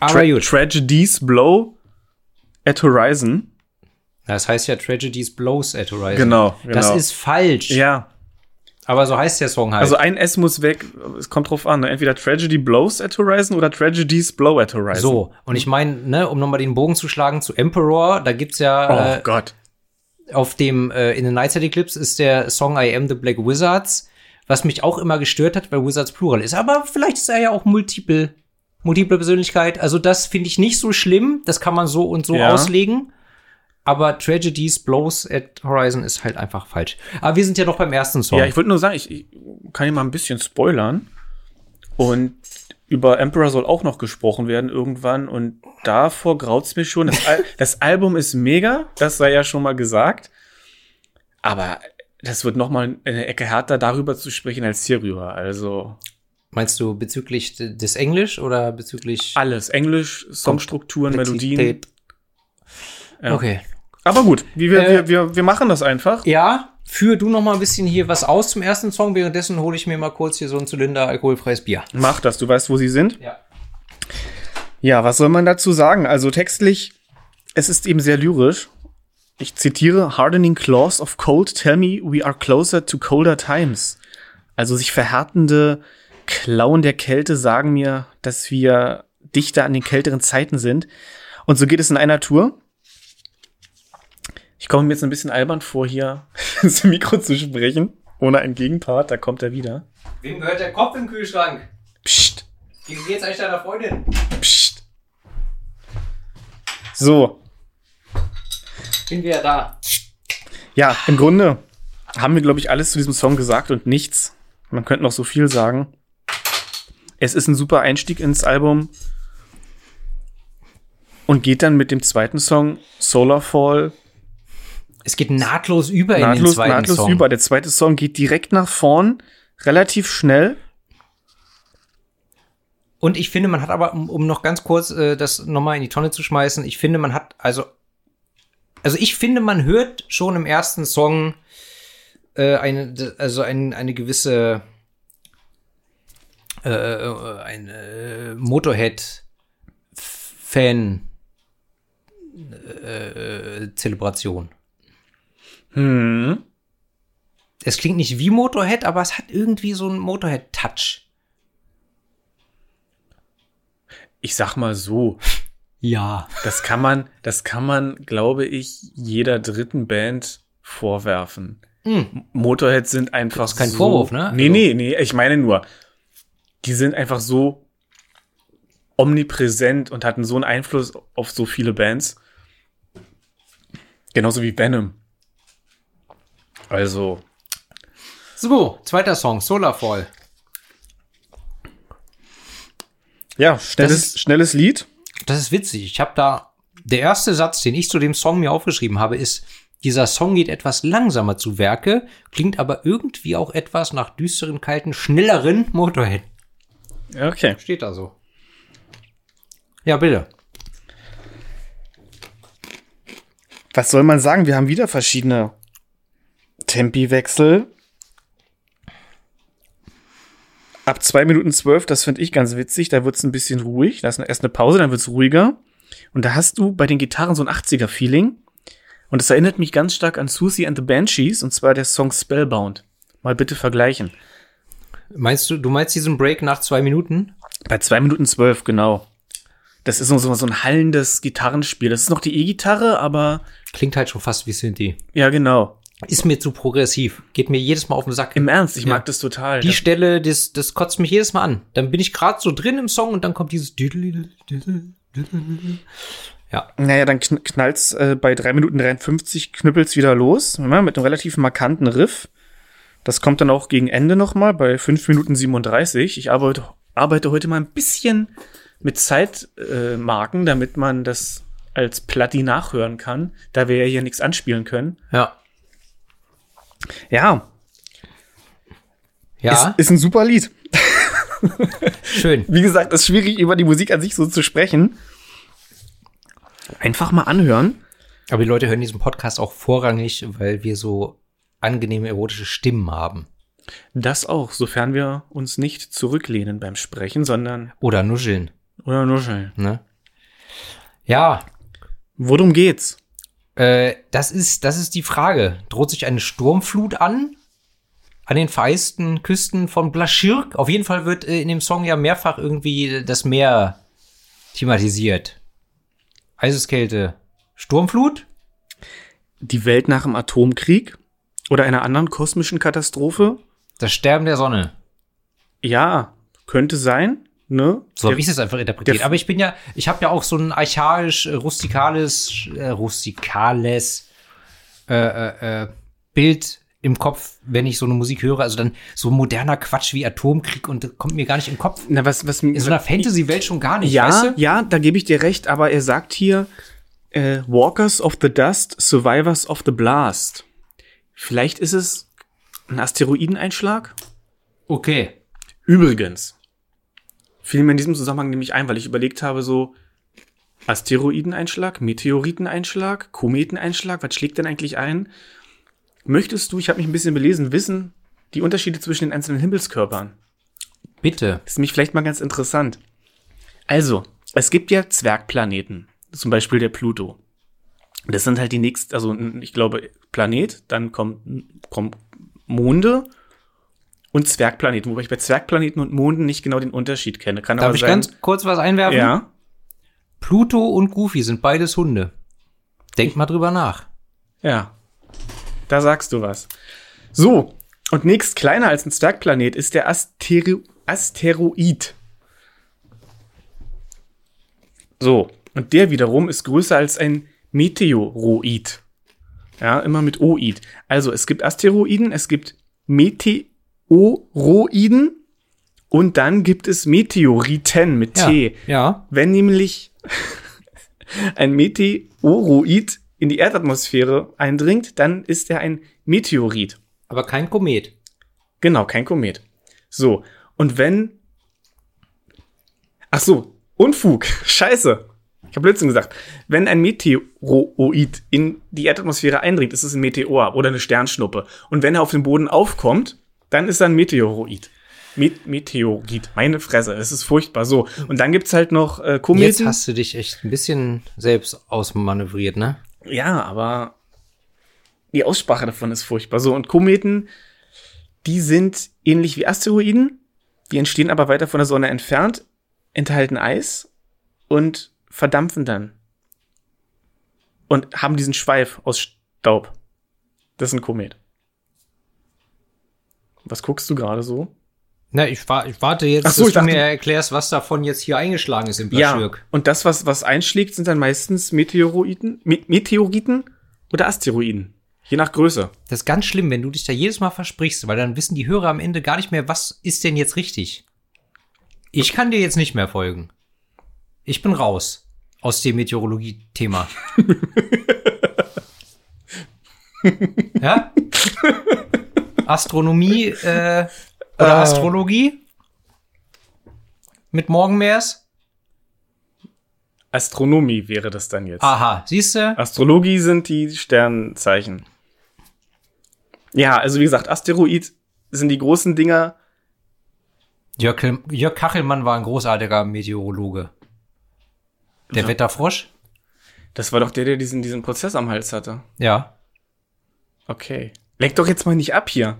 Tra Aber gut. Tragedies blow at horizon. Das heißt ja Tragedies Blows at Horizon. Genau, Das genau. ist falsch. Ja. Aber so heißt der Song halt. Also ein S muss weg. Es kommt drauf an. ne? Entweder Tragedy blows at horizon oder Tragedies blow at horizon. so. Und ich meine, ne, um nochmal den Bogen zu schlagen zu Emperor, da gibt's Oh ja äh, Gott. Auf dem äh, in the Nightside Eclipse ist der Song I Am the Black Wizards, was mich auch immer gestört hat, weil Wizards Plural ist. Aber vielleicht ist er ja auch multiple, multiple Persönlichkeit. Also das finde ich nicht so schlimm. Das kann man so und so Ja. auslegen. Aber Tragedies Blows at Horizon ist halt einfach falsch. Aber wir sind ja noch beim ersten Song. Ja, ich wollte nur sagen, ich, ich kann hier mal ein bisschen spoilern. Und über Emperor soll auch noch gesprochen werden irgendwann. Und davor graut's mir schon. Das, Al das Album ist mega, das sei ja schon mal gesagt. Aber das wird noch mal eine Ecke härter, darüber zu sprechen als hierüber. Also Meinst du bezüglich des Englisch oder bezüglich alles. Englisch, Songstrukturen, Melodien. Ja. Okay. Aber gut, wir, Äh, wir, wir, wir machen das einfach. Ja, führ du noch mal ein bisschen hier was aus zum ersten Song. Währenddessen hole ich mir mal kurz hier so ein Zylinder alkoholfreies Bier. Mach das, du weißt, wo sie sind. Ja. Ja, was soll man dazu sagen? Also textlich, es ist eben sehr lyrisch. Ich zitiere, Hardening claws of cold tell me we are closer to colder times. Also sich verhärtende Klauen der Kälte sagen mir, dass wir dichter an den kälteren Zeiten sind. Und so geht es in einer Tour. Ich komme mir jetzt ein bisschen albern vor, hier ins Mikro zu sprechen, ohne einen Gegenpart. Da kommt er wieder. Wem gehört der Kopf im Kühlschrank? Psst. Wie geht's eigentlich deiner Freundin? Psst. So, Bin wieder da. ja, im Grunde haben wir, glaube ich, alles zu diesem Song gesagt und nichts. Man könnte noch so viel sagen. Es ist ein super Einstieg ins Album und geht dann mit dem zweiten Song Solar Fall Es geht nahtlos über in den nahtlos, zweiten nahtlos Song. über. Der zweite Song geht direkt nach vorn, relativ schnell. Und ich finde, man hat aber, um, noch ganz kurz äh, das nochmal in die Tonne zu schmeißen, ich finde, man hat, also, also ich finde, man hört schon im ersten Song äh, eine, also ein, eine gewisse äh, äh, eine Motorhead-Fan äh, Zelebration. Hm. Es klingt nicht wie Motorhead, aber es hat irgendwie so einen Motorhead-Touch. Ich sag mal so, Ja. das kann man, das kann man, glaube ich, jeder dritten Band vorwerfen. Hm. Motorhead sind einfach ist kein so, Vorwurf, ne? Nee, Also- nee, nee, ich meine nur, die sind einfach so omnipräsent und hatten so einen Einfluss auf so viele Bands. Genauso wie Venom. Also, So, zweiter Song, Solarfall. ja, schnelles, ist- schnelles Lied. Das ist witzig. Ich habe da, der erste Satz, den ich zu dem Song mir aufgeschrieben habe, ist, dieser Song geht etwas langsamer zu Werke, klingt aber irgendwie auch etwas nach düsteren, kalten, schnelleren Motorhead. Okay. Steht da so. Ja, bitte. Was soll man sagen? Wir haben wieder verschiedene Tempiwechsel. Ab 2 Minuten 12, das finde ich ganz witzig, da wird es ein bisschen ruhig. Da ist erst eine Pause, dann wird es ruhiger. Und da hast du bei den Gitarren so ein 80er-Feeling. Und es erinnert mich ganz stark an Susie and the Banshees, und zwar der Song Spellbound. Mal bitte vergleichen. Meinst du, du meinst diesen Break nach zwei Minuten? Bei 2 Minuten 12, genau. Das ist so, so so ein hallendes Gitarrenspiel. Das ist noch die E-Gitarre, aber Klingt halt schon fast wie Synthi. ja, genau. Ist mir zu progressiv. Geht mir jedes Mal auf den Sack. Im Ernst, ich Ja. mag das total. Die Das- Stelle, das, das kotzt mich jedes Mal an. Dann bin ich gerade so drin im Song und dann kommt dieses Ja. Naja, dann kn knallt's äh, bei 3 Minuten 53 knüppelt's wieder los, ja, mit einem relativ markanten Riff. Das kommt dann auch gegen Ende nochmal bei 5 Minuten 37. Ich arbeite, arbeite heute mal ein bisschen mit Zeitmarken, äh, Marken, damit man das als Platti nachhören kann, da wir ja hier nichts anspielen können. Ja. Ja, Ja, ist, ist ein super Lied. schön. Wie gesagt, es ist schwierig, über die Musik an sich so zu sprechen. Einfach mal anhören. Aber die Leute hören diesen Podcast auch vorrangig, weil wir so angenehme erotische Stimmen haben. Das auch, sofern wir uns nicht zurücklehnen beim Sprechen, sondern Oder nuscheln. oder nuscheln. Ne? Ja, Worum geht's? Äh, das ist, das ist die Frage. Droht sich eine Sturmflut an? An den vereisten Küsten von Blaschirk? Auf jeden Fall wird äh, in dem Song ja mehrfach irgendwie das Meer thematisiert. Eiseskälte. Sturmflut? Die Welt nach dem Atomkrieg oder einer anderen kosmischen Katastrophe? Das Sterben der Sonne. Ja, könnte sein, ne? So habe ich es einfach interpretiert. der- Aber ich bin ja, ich habe ja auch so ein archaisch, äh, rustikales, äh, rustikales äh, äh, äh, Bild im Kopf, wenn ich so eine Musik höre. Also dann so moderner Quatsch wie Atomkrieg und das kommt mir gar nicht den Kopf. Na, was, was, In so einer Fantasy-Welt schon gar nicht, ja, weißt du? ja, da gebe ich dir recht, aber er sagt hier, Walkers of the Dust, Survivors of the Blast. Vielleicht ist es ein Asteroideneinschlag? Okay. Übrigens, fiel mir in diesem Zusammenhang nämlich ein, weil ich überlegt habe, so Asteroideneinschlag, Meteoriteneinschlag, Kometeneinschlag, was schlägt denn eigentlich ein? Möchtest du, ich habe mich ein bisschen belesen, wissen, die Unterschiede zwischen den einzelnen Himmelskörpern? Bitte. Das ist nämlich vielleicht mal ganz interessant. Also, es gibt ja Zwergplaneten, zum Beispiel der Pluto. Das sind halt die nächsten, also ich glaube Planet, dann kommt, kommt Monde und Zwergplaneten, wobei ich bei Zwergplaneten und Monden nicht genau den Unterschied kenne. Kann Darf aber ich sein, ganz kurz was einwerfen? ja, Pluto und Goofy sind beides Hunde. Denk mal drüber nach. ja, da sagst du was. So, und nächst kleiner als ein Zwergplanet ist der Astero Asteroid. So, und der wiederum ist größer als ein Meteoroid. Ja, immer mit Oid. Also es gibt Asteroiden, es gibt Meteoroiden und dann gibt es Meteoriten mit Ja. T. Ja. Wenn nämlich ein Meteoroid in die Erdatmosphäre eindringt, dann ist er ein Meteorit. Aber kein Komet. Genau, kein Komet. So, und wenn. Ach so, Unfug, Scheiße. Ich habe Blödsinn gesagt. Wenn ein Meteoroid in die Erdatmosphäre eindringt, ist es ein Meteor oder eine Sternschnuppe. Und wenn er auf den Boden aufkommt, dann ist er ein Meteoroid. Met Meteorit, meine Fresse, es ist furchtbar. So, und dann gibt's halt noch äh, Kometen. Jetzt hast du dich echt ein bisschen selbst ausmanövriert, ne? Ja, aber die Aussprache davon ist furchtbar. So, und Kometen, die sind ähnlich wie Asteroiden, die entstehen aber weiter von der Sonne entfernt, enthalten Eis und verdampfen dann. Und haben diesen Schweif aus Staub. Das ist ein Komet. Was guckst du gerade so? Na, ich, wa ich warte jetzt, so, dass ich du dachte- mir erklärst, was davon jetzt hier eingeschlagen ist im Ja. Blaschirk. Und das, was, was einschlägt, sind dann meistens Meteoroiden, Me Meteoriten oder Asteroiden. Je nach Größe. Das ist ganz schlimm, wenn du dich da jedes Mal versprichst, weil dann wissen die Hörer am Ende gar nicht mehr, was ist denn jetzt richtig. Ich kann dir jetzt nicht mehr folgen. Ich bin raus aus dem Meteorologie-Thema. ja? Astronomie äh, oder Ah. Astrologie? Mit Morgenmeers? Astronomie wäre das dann jetzt. Aha, siehst du? Astrologie sind die Sternzeichen. Ja, also wie gesagt, Asteroid sind die großen Dinger. Jörg, Jörg Kachelmann war ein großartiger Meteorologe. Der Ja. Wetterfrosch? Das war doch der, der diesen, diesen Prozess am Hals hatte. Ja. Okay. Leck doch jetzt mal nicht ab hier.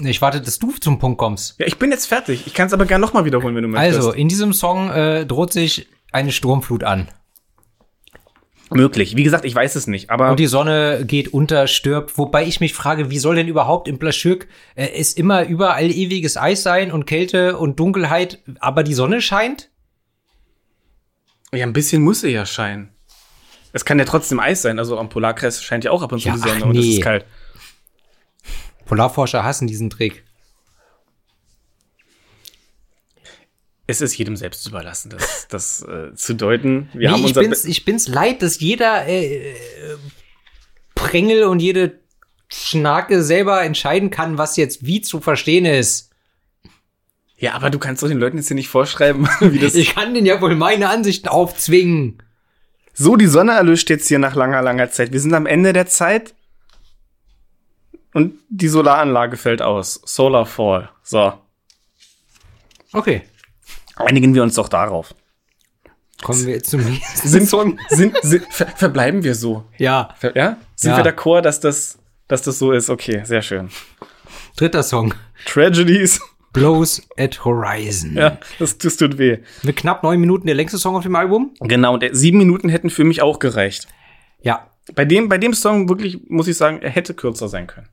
Ich warte, dass du zum Punkt kommst. Ja, ich bin jetzt fertig. Ich kann es aber gerne nochmal wiederholen, wenn du möchtest. Also, in diesem Song äh, droht sich eine Sturmflut an. möglich. Wie gesagt, ich weiß es nicht, aber Und die Sonne geht unter, stirbt. Wobei ich mich frage, wie soll denn überhaupt im Blaschirk äh, es immer überall ewiges Eis sein und Kälte und Dunkelheit, aber die Sonne scheint? ja, ein bisschen muss sie ja scheinen. Es kann ja trotzdem Eis sein. Also am Polarkreis scheint ja auch ab und zu Ja, die Sonne ach und es nee. ist kalt. Polarforscher hassen diesen Trick. Es ist jedem selbst überlassen, das, das äh, zu deuten. Wir haben nee, ich unser bin's, ich bin's leid, dass jeder äh, äh, Prängel und jede Schnake selber entscheiden kann, was jetzt wie zu verstehen ist. Ja, aber du kannst doch den Leuten jetzt hier nicht vorschreiben, wie das. Ich kann denen ja wohl meine Ansichten aufzwingen. so, die Sonne erlischt jetzt hier nach langer, langer Zeit. Wir sind am Ende der Zeit. Und die Solaranlage fällt aus. Solar Fall. So. Okay. Einigen wir uns doch darauf. Kommen wir jetzt zum nächsten Sind, Song. sind, sind ver, verbleiben wir so? Ja, Ver, ja? Sind Ja. wir d'accord, dass das, dass das so ist? Okay, sehr schön. dritter Song. Tragedies. Blows at Horizon. Ja, das, das tut weh. Mit knapp neun Minuten der längste Song auf dem Album. Genau, und sieben Minuten hätten für mich auch gereicht. Ja. Bei dem, bei dem Song wirklich, muss ich sagen, er hätte kürzer sein können.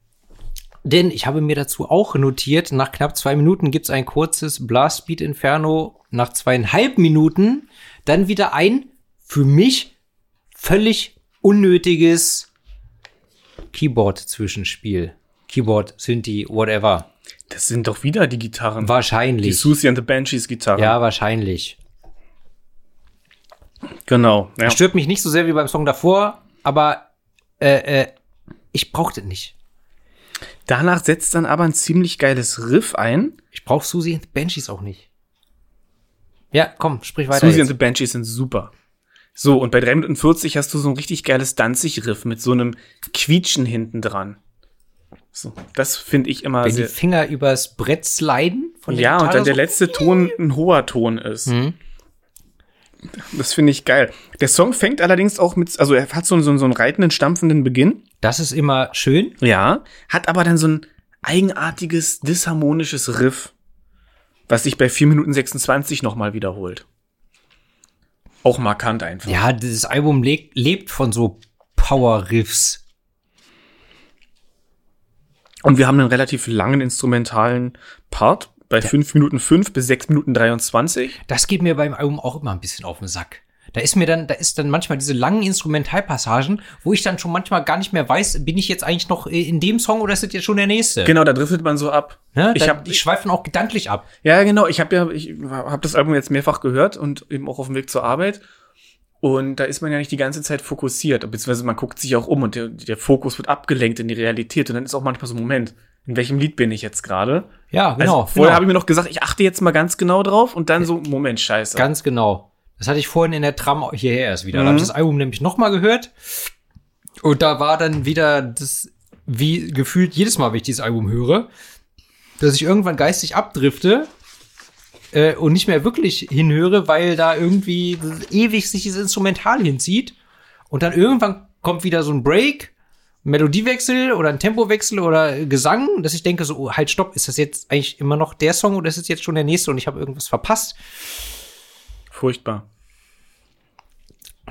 Denn ich habe mir dazu auch notiert, nach knapp zwei Minuten gibt's ein kurzes Blast Beat Inferno, nach zweieinhalb Minuten dann wieder ein für mich völlig unnötiges Keyboard-Zwischenspiel. Keyboard, Synthi, whatever. Das sind doch wieder die Gitarren. Die Wahrscheinlich. Susie and the Banshees Gitarren. Ja, wahrscheinlich. Genau. Ja. Stört mich nicht so sehr wie beim Song davor, aber äh, äh, ich brauchte nicht. Danach setzt dann aber ein ziemlich geiles Riff ein. Ich brauche Susie and the Banshees auch nicht. Ja, komm, sprich weiter. Susie and Jetzt. the Banshees sind super. So, und bei 3 Minuten 40 hast du so ein richtig geiles Danzig-Riff mit so einem Quietschen hinten dran. So, das finde ich immer Wenn die sehr. Finger übers Brett sliden von der Ja, und Gitarre dann der so. letzte Ton ein hoher Ton ist. Mhm. Das finde ich geil. Der Song fängt allerdings auch mit, also er hat so, einen- so, so einen reitenden, stampfenden Beginn. Das ist immer schön. Ja, hat aber dann so ein eigenartiges, disharmonisches Riff, was sich bei 4 Minuten 26 nochmal wiederholt. Auch markant einfach. Ja, dieses Album lebt, lebt von so Power-Riffs. Und wir haben einen relativ langen instrumentalen Part bei 5 Minuten 5 bis 6 Minuten 23. Das geht mir beim Album auch immer ein bisschen auf den Sack. Da ist mir dann, da ist dann manchmal diese langen Instrumentalpassagen, wo ich dann schon manchmal gar nicht mehr weiß, bin ich jetzt eigentlich noch äh, in dem Song oder ist das jetzt schon der nächste? Genau, da driftet man so ab. Ne? Ich habe die schweifen auch gedanklich ab. Ja, genau. Ich habe ja, ich habe das Album jetzt mehrfach gehört und eben auch auf dem Weg zur Arbeit. Und da ist man ja nicht die ganze Zeit fokussiert, beziehungsweise man guckt sich auch um und der, der Fokus wird abgelenkt in die Realität. Und dann ist auch manchmal so ein Moment, in welchem Lied bin ich jetzt gerade? Ja, genau. Also vorher genau. habe ich mir noch gesagt, ich achte jetzt mal ganz genau drauf und dann so, Moment, scheiße. Ganz genau. Das hatte ich vorhin in der Tram hierher erst wieder. Da Mhm. habe ich das Album nämlich noch mal gehört. Und da war dann wieder das, wie gefühlt jedes Mal, wenn ich dieses Album höre, dass ich irgendwann geistig abdrifte äh, und nicht mehr wirklich hinhöre, weil da irgendwie ewig sich dieses Instrumental hinzieht. Und dann irgendwann kommt wieder so ein Break, Melodiewechsel oder ein Tempowechsel oder Gesang, dass ich denke so, oh, halt, stopp, ist das jetzt eigentlich immer noch der Song oder ist es jetzt schon der nächste und ich habe irgendwas verpasst? Furchtbar.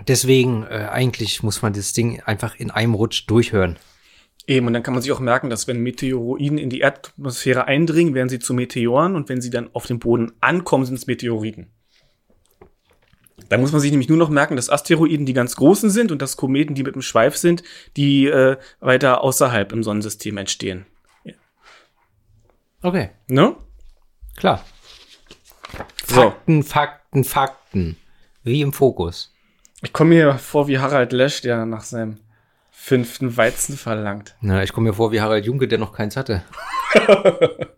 Deswegen, äh, eigentlich muss man das Ding einfach in einem Rutsch durchhören. Eben, und dann kann man sich auch merken, dass wenn Meteoroiden in die Erdatmosphäre eindringen, werden sie zu Meteoren und wenn sie dann auf dem Boden ankommen, sind es Meteoriten. Da muss man sich nämlich nur noch merken, dass Asteroiden die ganz großen sind und dass Kometen, die mit dem Schweif sind, die äh, weiter außerhalb im Sonnensystem entstehen. Okay, Ne? klar. So. Fakten, Fakten, Fakten. Wie im Fokus. Ich komme mir vor wie Harald Lesch, der nach seinem fünften Weizen verlangt. Na, ich komme mir vor wie Harald Junke, der noch keins hatte.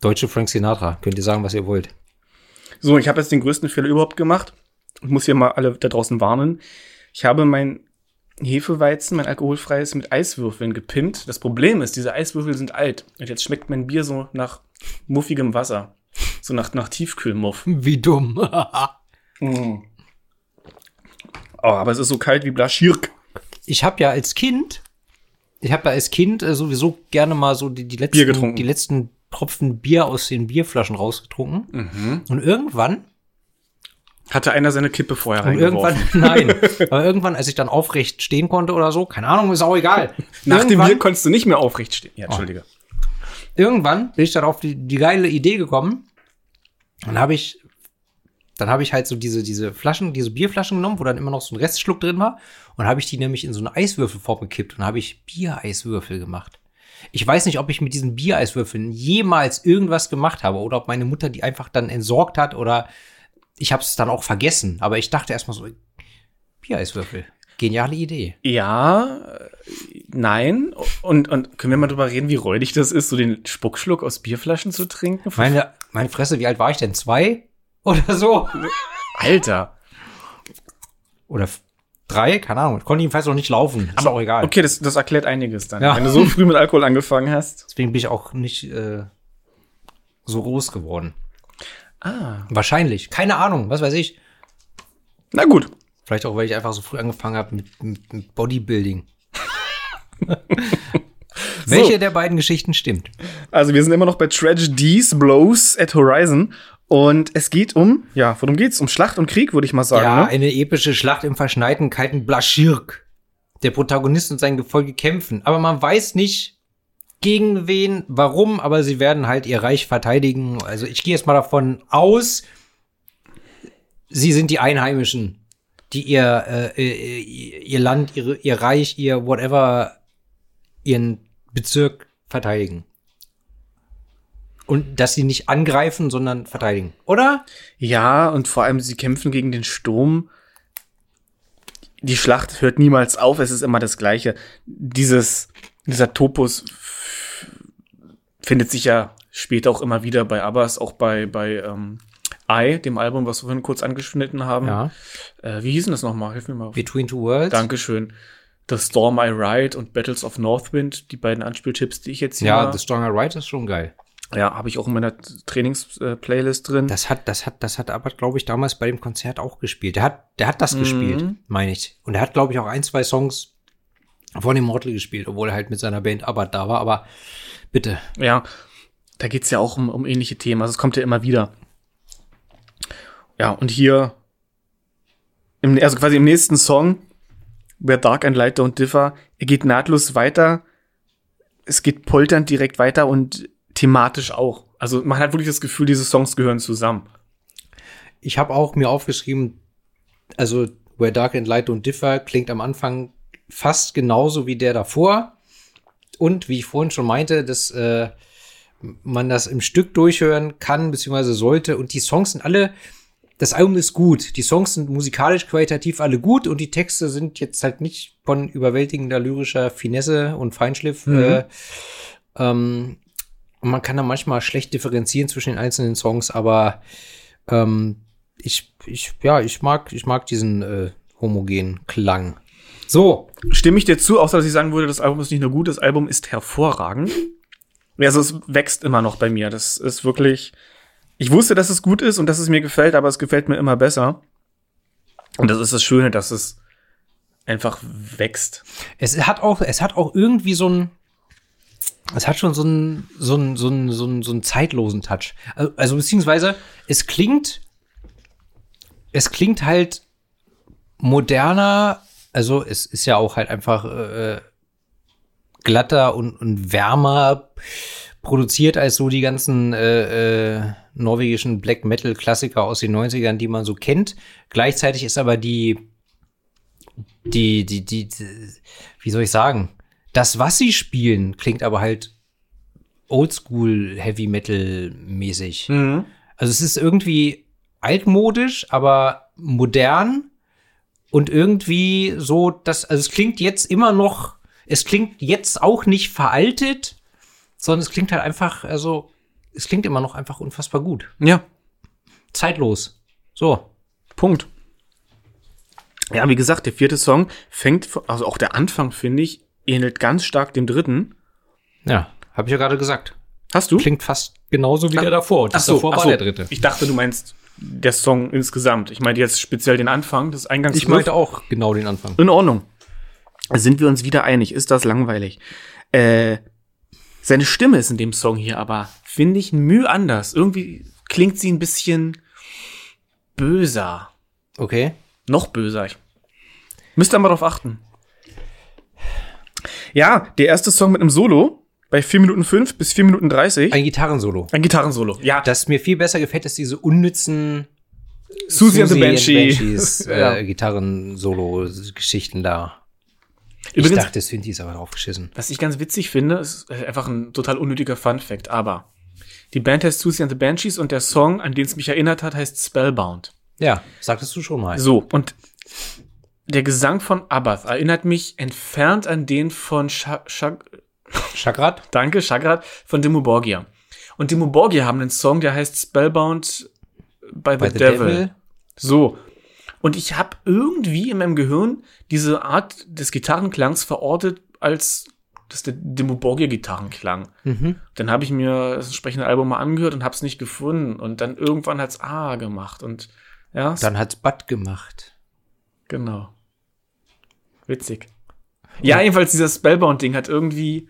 Deutsche Frank Sinatra. Könnt ihr sagen, was ihr wollt. So, ich habe jetzt den größten Fehler überhaupt gemacht. Ich muss hier mal alle da draußen warnen. Ich habe mein Hefeweizen, mein alkoholfreies, mit Eiswürfeln gepimpt. Das Problem ist, diese Eiswürfel sind alt. Und jetzt schmeckt mein Bier so nach muffigem Wasser. So nach, nach Tiefkühlmuff. Wie dumm. Oh, aber es ist so kalt wie Blaschirk. ich habe ja als Kind, ich habe ja als Kind äh, sowieso gerne mal so die, die letzten, die letzten Tropfen Bier aus den Bierflaschen rausgetrunken. Mhm. Und irgendwann Hatte einer seine Kippe vorher Und irgendwann, nein, aber irgendwann, als ich dann aufrecht stehen konnte oder so, keine Ahnung, ist auch egal. Nach dem Bier konntest du nicht mehr aufrecht stehen. Ja, entschuldige. irgendwann bin ich dann auf die, die geile Idee gekommen. Dann habe ich, dann habe ich halt so diese, diese Flaschen, diese Bierflaschen genommen, wo dann immer noch so ein Restschluck drin war. Und habe ich die nämlich in so eine Eiswürfelform gekippt und habe ich Biereiswürfel gemacht. Ich weiß nicht, ob ich mit diesen Biereiswürfeln jemals irgendwas gemacht habe oder ob meine Mutter die einfach dann entsorgt hat oder ich habe es dann auch vergessen. Aber ich dachte erstmal so, Biereiswürfel. Geniale Idee. Ja, nein. Und, und können wir mal drüber reden, wie räudig das ist, so den Spuckschluck aus Bierflaschen zu trinken? Meine, meine Fresse, wie alt war ich denn? Zwei? Oder so? Alter. Oder drei? Keine Ahnung. Ich konnte jedenfalls noch nicht laufen. Ist auch egal. Okay, das, das erklärt einiges dann. Ja. Wenn du so früh mit Alkohol angefangen hast. Deswegen bin ich auch nicht äh, so groß geworden. Ah. Wahrscheinlich. Keine Ahnung. Was weiß ich. Na gut. Vielleicht auch, weil ich einfach so früh angefangen habe mit, mit, mit Bodybuilding. Welche der beiden Geschichten stimmt? Also wir sind immer noch bei Tragedies, Blows at Horizon. Und es geht um, ja, worum geht's? Um Schlacht und Krieg, würde ich mal sagen. ja, ne? eine epische Schlacht im verschneiten, kalten Blaschirk. Der Protagonist und sein Gefolge kämpfen. Aber man weiß nicht, gegen wen, warum, aber sie werden halt ihr Reich verteidigen. Also ich gehe jetzt mal davon aus, sie sind die Einheimischen, die ihr, äh, äh, ihr Land, ihre, ihr Reich, ihr whatever, ihren Bezirk verteidigen. Und dass sie nicht angreifen, sondern verteidigen. Oder? Ja, und vor allem, sie kämpfen gegen den Sturm. Die Schlacht hört niemals auf, es ist immer das Gleiche. Dieses, dieser Topos findet sich ja später auch immer wieder bei Abbas, auch bei, bei ähm, I, dem Album, was wir vorhin kurz angeschnitten haben. Ja. Äh, wie hieß denn das nochmal? Hilf mir mal. Between Two Worlds. Dankeschön. The Storm I Ride und Battles of Northwind, die beiden Anspieltipps, die ich jetzt hier Ja, The Stronger Right ist schon geil. Ja, habe ich auch in meiner Trainings-Playlist drin. Das hat, das hat, das hat aber, glaube ich, damals bei dem Konzert auch gespielt. Der hat, der hat das Mhm. gespielt, meine ich. Und er hat, glaube ich, auch ein, zwei Songs von Immortal gespielt, obwohl er halt mit seiner Band Abbott da war. Aber bitte. Ja, da geht's ja auch um, um ähnliche Themen. Also es kommt ja immer wieder. Ja, und hier, im, also quasi im nächsten Song, Where Dark and Light Don't Differ, er geht nahtlos weiter. Es geht polternd direkt weiter und thematisch auch. Also man hat wirklich das Gefühl, diese Songs gehören zusammen. Ich habe auch mir aufgeschrieben, also Where Dark and Light Don't Differ klingt am Anfang fast genauso wie der davor. Und wie ich vorhin schon meinte, dass äh, man das im Stück durchhören kann, beziehungsweise sollte. Und die Songs sind alle das Album ist gut. Die Songs sind musikalisch qualitativ alle gut und die Texte sind jetzt halt nicht von überwältigender lyrischer Finesse und Feinschliff. Mhm. Äh, ähm, man kann da manchmal schlecht differenzieren zwischen den einzelnen Songs, aber ähm, ich, ich, ja, ich mag, ich mag diesen äh, homogenen Klang. So, Stimme ich dir zu, außer dass ich sagen würde, das Album ist nicht nur gut, das Album ist hervorragend. Also es wächst immer noch bei mir. Das ist wirklich. Ich wusste, dass es gut ist und dass es mir gefällt, aber es gefällt mir immer besser. Und das ist das Schöne, dass es einfach wächst. es hat auch, es hat auch irgendwie so ein, es hat schon so einen, so einen, so einen, so einen, so einen zeitlosen Touch. Also, also beziehungsweise, es klingt, es klingt halt moderner, also es ist ja auch halt einfach äh, glatter und, und wärmer produziert als so die ganzen äh, äh, norwegischen Black Metal Klassiker aus den 90ern, die man so kennt. Gleichzeitig ist aber die die, die, die, die, wie soll ich sagen? Das, was sie spielen, klingt aber halt oldschool Heavy Metal mäßig. Mhm. Also es ist irgendwie altmodisch, aber modern und irgendwie so, dass, also es klingt jetzt immer noch, es klingt jetzt auch nicht veraltet, sondern es klingt halt einfach, also es klingt immer noch einfach unfassbar gut. Ja, Zeitlos. So. Punkt. Ja, wie gesagt, der vierte Song fängt, also auch der Anfang, finde ich, ähnelt ganz stark dem dritten. Ja, habe ich ja gerade gesagt. Hast du? Klingt fast genauso wie der davor. Und das Ach so, davor ach war so. der dritte. Ich dachte, du meinst der Song insgesamt. Ich meinte jetzt speziell den Anfang, das Eingangs. Ich meinte auch genau den Anfang. In Ordnung. Sind wir uns wieder einig? Ist das langweilig? Äh, seine Stimme ist in dem Song hier aber, finde ich, mühe anders. Irgendwie klingt sie ein bisschen böser. Okay. Noch böser. Ich müsste aber darauf achten. Ja, der erste Song mit einem Solo bei 4 Minuten 5 bis 4 Minuten 30. Ein Gitarrensolo. Ein Gitarrensolo. Ja, Das mir viel besser gefällt, ist diese unnützen Susie and the Banshee. Banshees, Ja. äh, Gitarrensolo-Geschichten da. Übrigens- ich dachte, Synthi ist aber draufgeschissen. Was ich ganz witzig finde, ist einfach ein total unnötiger Fun-Fact, aber die Band heißt Susie and the Banshees und der Song, an den es mich erinnert hat, heißt Spellbound. Ja, sagtest du schon mal. So, und der Gesang von Abath erinnert mich entfernt an den von Sha Sha Chagrat? Danke, Chagrat, von Dimmu Borgir. Und Dimmu Borgir haben einen Song, der heißt Spellbound by the, By the Devil. Devil? So. Und ich habe irgendwie in meinem Gehirn diese Art des Gitarrenklangs verortet, als das der Dimmu Borgir Gitarrenklang. Mhm. Dann habe ich mir das entsprechende Album mal angehört und habe es nicht gefunden. Und dann irgendwann hat's A gemacht. Und ja, Dann hat's Bad gemacht. genau. Witzig. Ja, jedenfalls dieses Spellbound-Ding hat irgendwie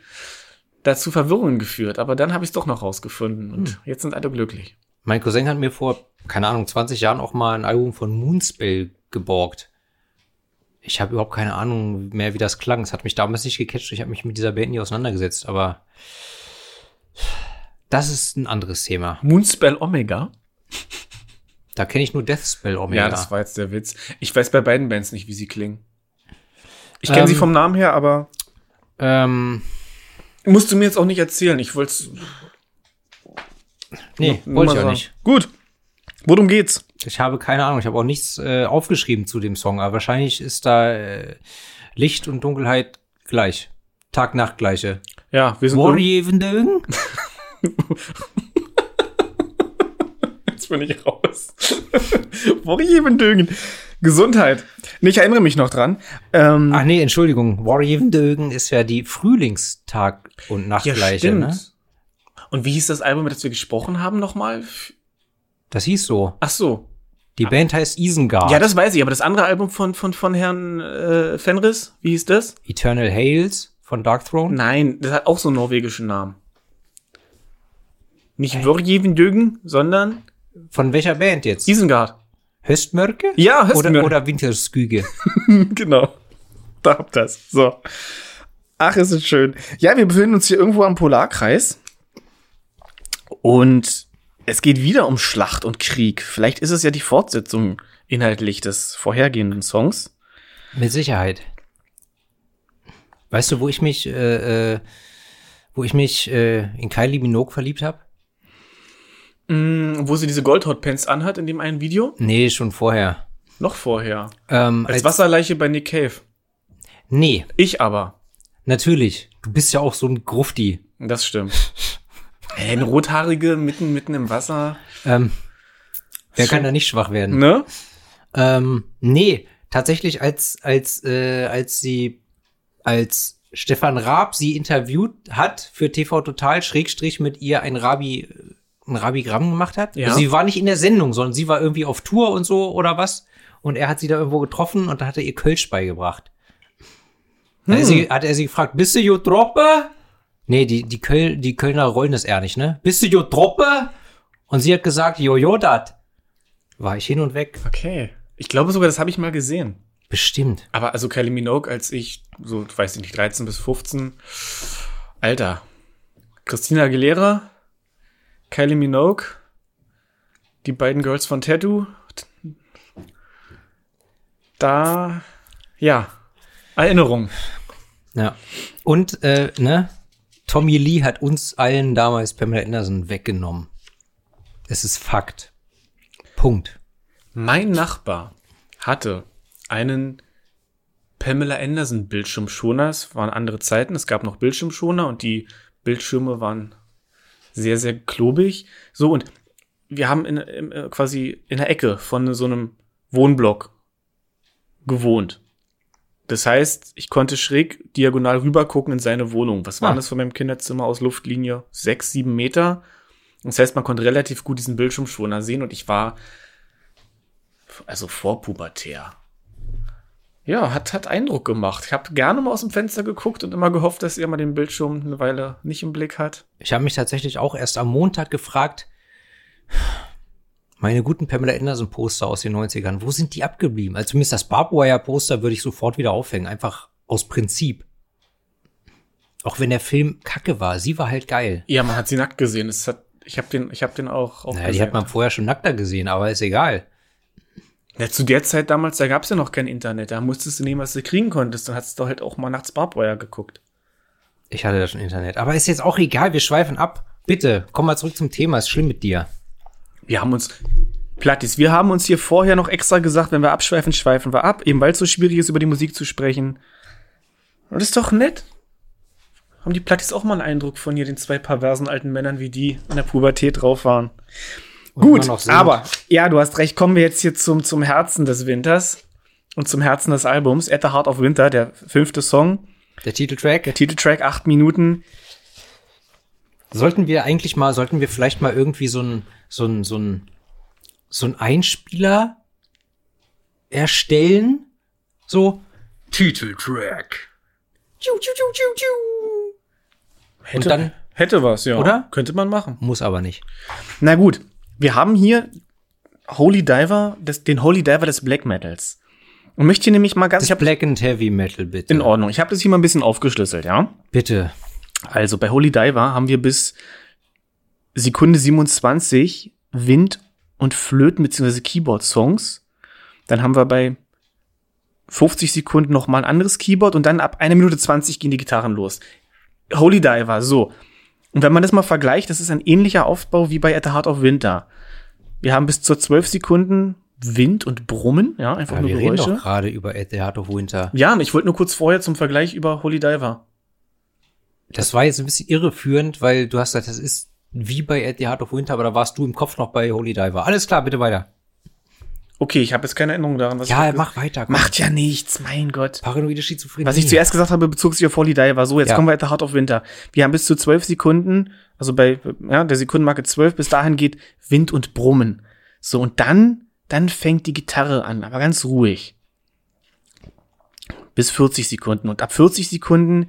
dazu Verwirrungen geführt. Aber dann habe ich es doch noch rausgefunden. Und Hm. jetzt sind alle glücklich. Mein Cousin hat mir vor, keine Ahnung, 20 Jahren auch mal ein Album von Moonspell geborgt. Ich habe überhaupt keine Ahnung mehr, wie das klang. Es hat mich damals nicht gecatcht. Ich habe mich mit dieser Band nie auseinandergesetzt, aber das ist ein anderes Thema. Moonspell Omega? Da kenne ich nur Deathspell Omega. Ja, das war jetzt der Witz. Ich weiß bei beiden Bands nicht, wie sie klingen. Ich kenne Ähm, sie vom Namen her, aber ähm, musst du mir jetzt auch nicht erzählen. Ich wollte es nee, wollte ich auch sagen. nicht. Gut. Worum geht's? Ich habe keine Ahnung. Ich habe auch nichts äh, aufgeschrieben zu dem Song, aber wahrscheinlich ist da äh, Licht und Dunkelheit gleich. Tag-Nacht gleiche. Ja, wir sind Warjevendögen? Jetzt bin ich raus. Worjevendögen. Gesundheit. Nee, Ich erinnere mich noch dran. Ähm, Ach nee, Entschuldigung. Warjevendögen ist ja die Frühlingstag- und Nachtgleiche, ne? Und wie hieß das Album, über das wir gesprochen haben nochmal? Das hieß so. Ach so. Die Band heißt Isengard. Ja, das weiß ich, aber das andere Album von, von, von Herrn äh, Fenris, wie hieß das? Eternal Hails von Darkthrone. Nein, das hat auch so einen norwegischen Namen. Nicht Worjevendögen, sondern Von welcher Band jetzt? Isengard. Höstmörke? Ja, Oder, Höstmörke. oder Wintersküge. genau. Da habt das. So. Ach, ist es schön. Ja, wir befinden uns hier irgendwo am Polarkreis. Und es geht wieder um Schlacht und Krieg. Vielleicht ist es ja die Fortsetzung inhaltlich des vorhergehenden Songs. Mit Sicherheit. Weißt du, wo ich mich, äh, äh, wo ich mich äh, in Kylie Minogue verliebt habe? Mm, wo sie diese Goldhotpants anhat in dem einen Video. Nee, schon vorher. Noch vorher. Ähm, Als Wasserleiche bei Nick Cave. Nee, Ich aber. natürlich. Du bist ja auch so ein Grufti. Das stimmt. Ey, eine rothaarige mitten, mitten im Wasser. Ähm, wer Schon- kann da nicht schwach werden? Ne? Ähm, nee, tatsächlich als, als, äh, als sie, als Stefan Raab sie interviewt hat für TV Total, Schrägstrich mit ihr ein Rabi, ein Rabigramm gemacht hat. Ja. Also sie war nicht in der Sendung, sondern sie war irgendwie auf Tour und so oder was. Und er hat sie da irgendwo getroffen und da hat er ihr Kölsch beigebracht. Hm. hat sie, hat er sie gefragt, bist du jo Troppe? Nee, die, die, Köl, die Kölner rollen das eher nicht, ne? Bist du jo Troppe? Und sie hat gesagt, jo, jo, dat. War ich hin und weg. Okay. Ich glaube sogar, das habe ich mal gesehen. Bestimmt. Aber also Kylie Minogue, als ich so, weiß ich nicht, 13 bis 15. Alter. Christina Aguilera, Kylie Minogue, die beiden Girls von Tattoo. Da, ja, Erinnerung. Ja. Und, äh, ne? Tommy Lee hat uns allen damals Pamela Anderson weggenommen. Es ist Fakt. Punkt. Mein Nachbar hatte einen Pamela Anderson Bildschirmschoner. Es waren andere Zeiten. Es gab noch Bildschirmschoner und die Bildschirme waren sehr, sehr klobig. So, und wir haben in, im, äh, quasi in der Ecke von so einem Wohnblock gewohnt. Das heißt, ich konnte schräg diagonal rüber gucken in seine Wohnung. Was waren Ah. das von meinem Kinderzimmer aus Luftlinie? Sechs, sieben Meter. Das heißt, man konnte relativ gut diesen Bildschirmschoner sehen und ich war also vorpubertär. Ja, hat, hat Eindruck gemacht. Ich habe gerne mal aus dem Fenster geguckt und immer gehofft, dass er mal den Bildschirm eine Weile nicht im Blick hat. Ich habe mich tatsächlich auch erst am Montag gefragt, meine guten Pamela Anderson Poster aus den 90ern, wo sind die abgeblieben? Also zumindest das Barbwire Poster würde ich sofort wieder aufhängen, einfach aus Prinzip. Auch wenn der Film kacke war, sie war halt geil. Ja, man hat sie nackt gesehen. Es hat, ich habe den, ich habe den auch, auch Naja, die hat man vorher schon nackter gesehen, aber ist egal. Ja, zu der Zeit damals, da gab's ja noch kein Internet. Da musstest du nehmen, was du kriegen konntest. Dann hast du halt auch mal nachts Barbwire geguckt. Ich hatte da schon Internet. Aber ist jetzt auch egal, wir schweifen ab. Bitte, komm mal zurück zum Thema, ist schlimm mit dir. Wir haben uns, Plattis, wir haben uns hier vorher noch extra gesagt, wenn wir abschweifen, schweifen wir ab. Eben weil es so schwierig ist, über die Musik zu sprechen. Das ist doch nett. Haben die Plattis auch mal einen Eindruck von hier den zwei perversen alten Männern, wie die in der Pubertät drauf waren. Gut, aber ja, du hast recht. Kommen wir jetzt hier zum, zum Herzen des Winters und zum Herzen des Albums. At the Heart of Winter, der fünfte Song, Der Titeltrack. der Titeltrack, acht Minuten. Sollten wir eigentlich mal, sollten wir vielleicht mal irgendwie so ein, so ein, so ein, so ein Einspieler erstellen? So, Titeltrack. Tschu, tschu, tschu, tschu, tschu. Hätte, Und dann, hätte was, ja. Oder? Könnte man machen. muss aber nicht. Na gut, wir haben hier Holy Diver, des, den Holy Diver des Black Metals. Und möchte hier nämlich mal ganz, ich Das hab, Black and Heavy Metal, bitte. in Ordnung, ich habe das hier mal ein bisschen aufgeschlüsselt, ja. Bitte. Also bei Holy Diver haben wir bis Sekunde 27 Wind- und Flöten- bzw. Keyboard-Songs. Dann haben wir bei 50 Sekunden noch mal ein anderes Keyboard und dann ab einer Minute 20 gehen die Gitarren los. Holy Diver, so. Und wenn man das mal vergleicht, das ist ein ähnlicher Aufbau wie bei At the Heart of Winter. Wir haben bis zu 12 Sekunden Wind und Brummen, ja, einfach Ja, nur wir reden Geräusche. doch gerade über At the Heart of Winter. Ja, und ich wollte nur kurz vorher zum Vergleich über Holy Diver. Das war jetzt ein bisschen irreführend, weil du hast gesagt, das ist wie bei At the Heart of Winter, aber da warst du im Kopf noch bei Holy Diver. Alles klar, bitte weiter. Okay, ich habe jetzt keine Erinnerung daran, was Ja, ich mach weiter. komm. Macht ja nichts, mein Gott. Paranoide Schizophrenie. Was ich zuerst gesagt habe, bezog sich auf Holy Diver. So, jetzt Ja. kommen wir the Heart of Winter. Wir haben bis zu zwölf Sekunden, also bei ja, der Sekundenmarke zwölf, bis dahin geht Wind und Brummen. So, und dann, dann fängt die Gitarre an, aber ganz ruhig. Bis 40 Sekunden. Und ab 40 Sekunden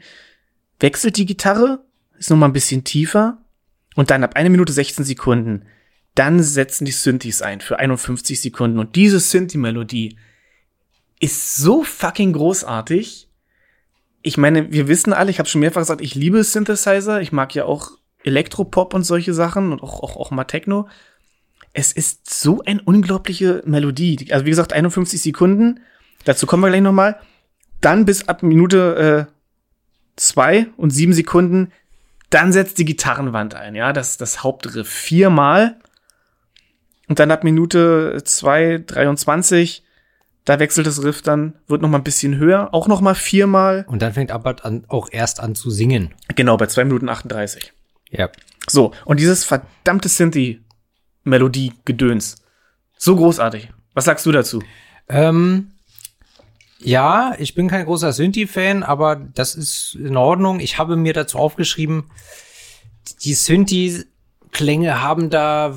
wechselt die Gitarre, ist nochmal ein bisschen tiefer. Und dann ab einer Minute 16 Sekunden, dann setzen die Synthes ein für 51 Sekunden. Und diese Synthi-Melodie ist so fucking großartig. Ich meine, wir wissen alle, ich habe schon mehrfach gesagt, ich liebe Synthesizer. Ich mag ja auch Elektropop und solche Sachen und auch, auch, auch mal Techno. Es ist so eine unglaubliche Melodie. Also wie gesagt, 51 Sekunden. Dazu kommen wir gleich noch mal. Dann bis ab Minute äh, zwei und sieben Sekunden, dann setzt die Gitarrenwand ein. Ja, das, das Hauptriff viermal. Und dann ab Minute 2, 23, da wechselt das Riff dann, wird noch mal ein bisschen höher, auch noch mal viermal. Und dann fängt Abbott an, auch erst an zu singen. Genau, bei 2 Minuten 38. Ja. So, und dieses verdammte Synthi-Melodie-Gedöns. So großartig. Was sagst du dazu? Ähm, ja, ich bin kein großer Synthi-Fan, aber das ist in Ordnung. Ich habe mir dazu aufgeschrieben, die Synthi-Klänge haben da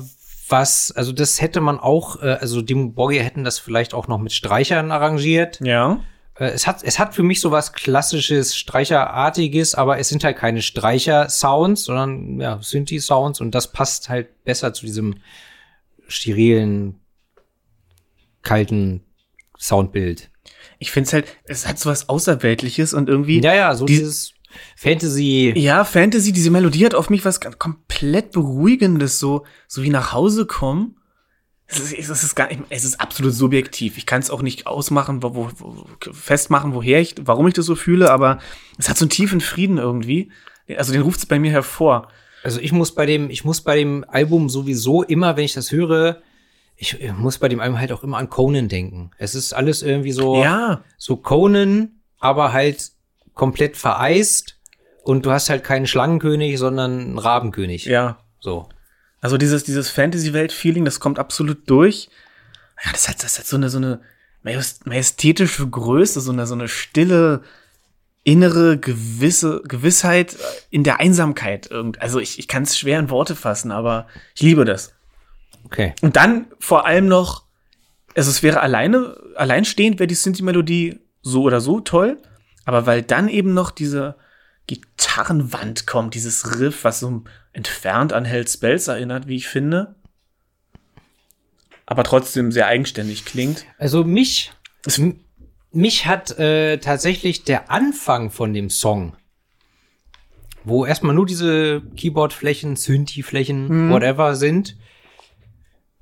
was, also das hätte man auch, äh, also die Borgia hätten das vielleicht auch noch mit Streichern arrangiert. Ja. Äh, es hat, es hat für mich so was klassisches, Streicherartiges, aber es sind halt keine Streicher-Sounds, sondern ja, Synthi-Sounds und das passt halt besser zu diesem sterilen, kalten Soundbild. Ich finde es halt, es hat so was Außerweltliches und irgendwie. Ja, ja, so Die- dieses Fantasy. Ja, Fantasy, diese Melodie hat auf mich was komplett Beruhigendes, so, so wie nach Hause kommen. Es ist, es ist gar nicht, es ist absolut subjektiv. Ich kann es auch nicht ausmachen, wo, wo, festmachen, woher ich, warum ich das so fühle, aber es hat so einen tiefen Frieden irgendwie. Also den ruft es bei mir hervor. Also ich muss bei dem, ich muss bei dem Album sowieso immer, wenn ich das höre, ich äh, muss bei dem Album halt auch immer an Conan denken. Es ist alles irgendwie so, Ja, so Conan, aber halt komplett vereist und du hast halt keinen Schlangenkönig, sondern einen Rabenkönig. ja. So. Also dieses, dieses Fantasy-Welt-Feeling, das kommt absolut durch. Ja, das hat, das hat so eine, so eine majest- majestätische Größe, so eine, so eine stille, innere gewisse Gewissheit in der Einsamkeit. Irgend, also ich, ich kann es schwer in Worte fassen, aber ich liebe das. Okay. Und dann vor allem noch, also es wäre alleine, alleinstehend wäre die Synthi-Melodie so oder so toll, aber weil dann eben noch diese Gitarrenwand kommt, dieses Riff, was so entfernt an Hell Spells erinnert, wie ich finde, aber trotzdem sehr eigenständig klingt. Also mich, Es- mich hat äh, tatsächlich der Anfang von dem Song, wo erstmal nur diese Keyboardflächen, Synthi-Flächen, whatever sind,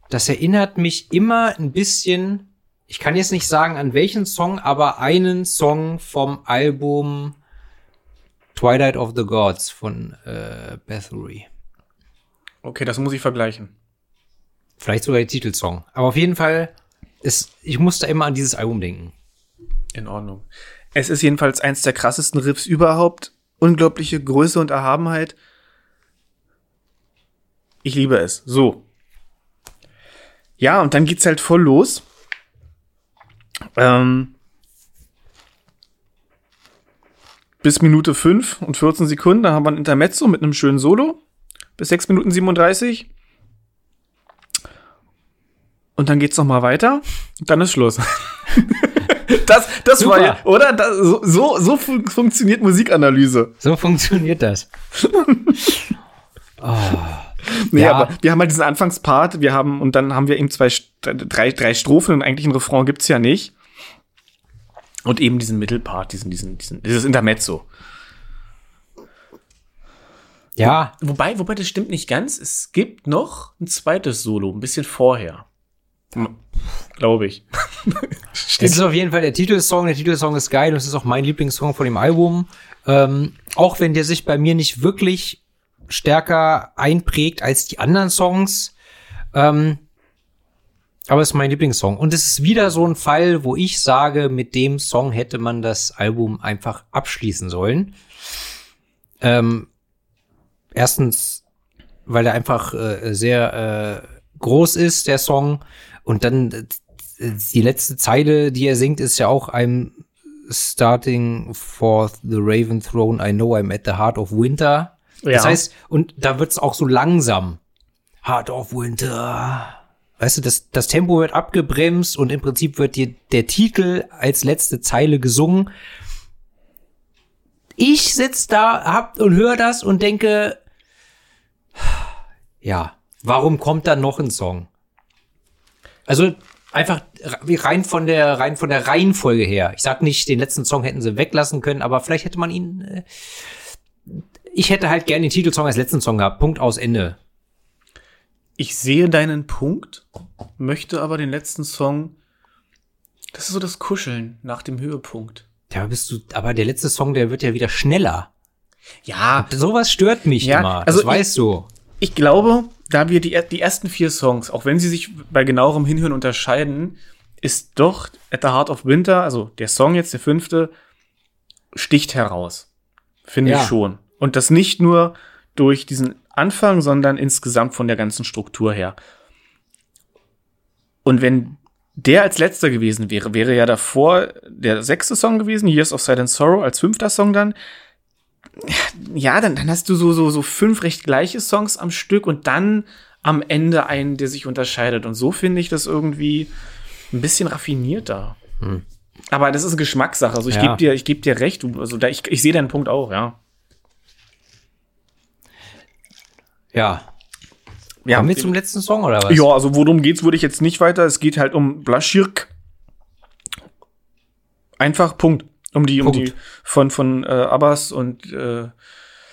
das erinnert mich immer ein bisschen, ich kann jetzt nicht sagen an welchen Song, aber einen Song vom Album Twilight of the Gods von äh, Bathory. Okay, das muss ich vergleichen. Vielleicht sogar der Titelsong. Aber auf jeden Fall, ist, ich musste immer an dieses Album denken. In Ordnung. Es ist jedenfalls eins der krassesten Riffs überhaupt. Unglaubliche Größe und Erhabenheit. Ich liebe es. So. Ja, und dann geht's halt voll los. Ähm, bis Minute 5 und 14 Sekunden, da haben wir ein Intermezzo mit einem schönen Solo. Bis 6 Minuten 37. Und dann geht's noch mal weiter. Und dann ist Schluss. das das Super. war oder? Das, so, so, so fun funktioniert Musikanalyse. So funktioniert das. Nee, Ja. aber wir haben halt diesen Anfangspart, wir haben, und dann haben wir eben zwei, drei, drei Strophen und eigentlich ein Refrain gibt's ja nicht. Und eben diesen Mittelpart, diesen, diesen, diesen, dieses Intermezzo. Ja, Wobei, wobei, das stimmt nicht ganz. Es gibt noch ein zweites Solo, ein bisschen vorher. Glaube ich. es ist auf jeden Fall der Titelsong. Der Titelsong ist geil und es ist auch mein Lieblingssong von dem Album. Ähm, auch wenn der sich bei mir nicht wirklich stärker einprägt als die anderen Songs. Ähm, aber es ist mein Lieblingssong. Und es ist wieder so ein Fall, wo ich sage, mit dem Song hätte man das Album einfach abschließen sollen. Ähm, erstens, weil er einfach äh, sehr äh, groß ist, der Song. Und dann äh, die letzte Zeile, die er singt, ist ja auch I'm starting for the Raven Throne. I know I'm at the heart of winter. Das Ja. heißt, und da wird's auch so langsam. Heart of Winter. Weißt du, das, das Tempo wird abgebremst und im Prinzip wird dir der Titel als letzte Zeile gesungen. Ich sitz da hab, und höre das und denke, ja, warum kommt da noch ein Song? Also einfach rein von der rein von der Reihenfolge her. Ich sag nicht, den letzten Song hätten sie weglassen können, aber vielleicht hätte man ihn. Äh, ich hätte halt gerne den Titelsong als letzten Song gehabt. Punkt aus Ende. Ich sehe deinen Punkt, möchte aber den letzten Song. Das ist so das Kuscheln nach dem Höhepunkt. Da bist du. Aber der letzte Song, der wird ja wieder schneller. Ja, Sowas stört mich Ja, immer. also das weißt du. ich glaube, da wir die, die ersten vier Songs, auch wenn sie sich bei genauerem Hinhören unterscheiden, ist doch At the Heart of Winter, also der Song jetzt, der fünfte, sticht heraus. Finde Ja. ich schon. Und das nicht nur durch diesen Anfang, sondern insgesamt von der ganzen Struktur her. Und wenn der als letzter gewesen wäre, wäre ja davor der sechste Song gewesen, Years of Silent Sorrow, als fünfter Song dann. Ja, dann, dann hast du so, so, so fünf recht gleiche Songs am Stück und dann am Ende einen, der sich unterscheidet. Und so finde ich das irgendwie ein bisschen raffinierter. Aber das ist Geschmackssache. Also ich Hm. Ja. gebe dir, ich geb dir recht. Also da, ich, ich sehe deinen Punkt auch, ja. Ja. Ja, Kommen wir zum letzten Song oder was? ja, also worum geht's, würde ich jetzt nicht weiter. Es geht halt um Blaschirk. Einfach Punkt. Um die, um Punkt. die von, von äh, Abbas und äh,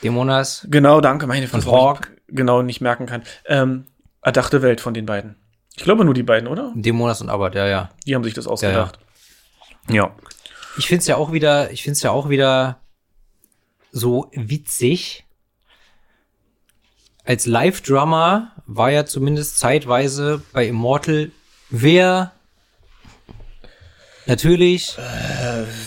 Demonas. genau, danke, meine ich Hawk. genau nicht merken kann. Ähm, erdachte Welt von den beiden. Ich glaube nur die beiden, oder? Demonas und Abbott, ja, ja. Die haben sich das ausgedacht. Ja. Ich find's ja auch wieder, ich find's ja auch wieder so witzig. Als Live-Drummer war ja zumindest zeitweise bei Immortal wer natürlich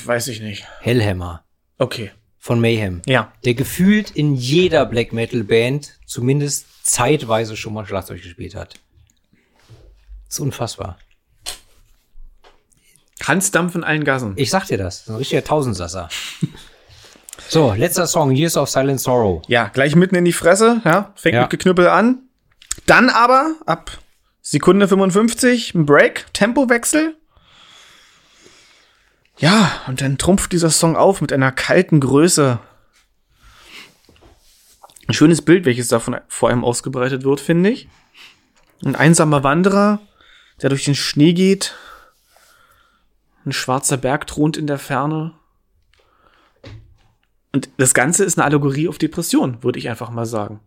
Weiß ich nicht. Hellhammer Okay. von Mayhem. Ja. Der gefühlt in jeder Black Metal Band zumindest zeitweise schon mal Schlagzeug gespielt hat. ist unfassbar. Hansdampf in allen Gassen. Ich sag dir das. das ist ein richtiger Tausendsasser. so, letzter Song, Years of Silent Sorrow. Ja, gleich mitten in die Fresse, ja. Fängt Ja. mit Geknüppel an. Dann aber ab Sekunde 55 ein Break, Tempowechsel. Ja, und dann trumpft dieser Song auf mit einer kalten Größe. Ein schönes Bild, welches davon vor allem ausgebreitet wird, finde ich. Ein einsamer Wanderer, der durch den Schnee geht. Ein schwarzer Berg thront in der Ferne. Und das Ganze ist eine Allegorie auf Depression, würde ich einfach mal sagen.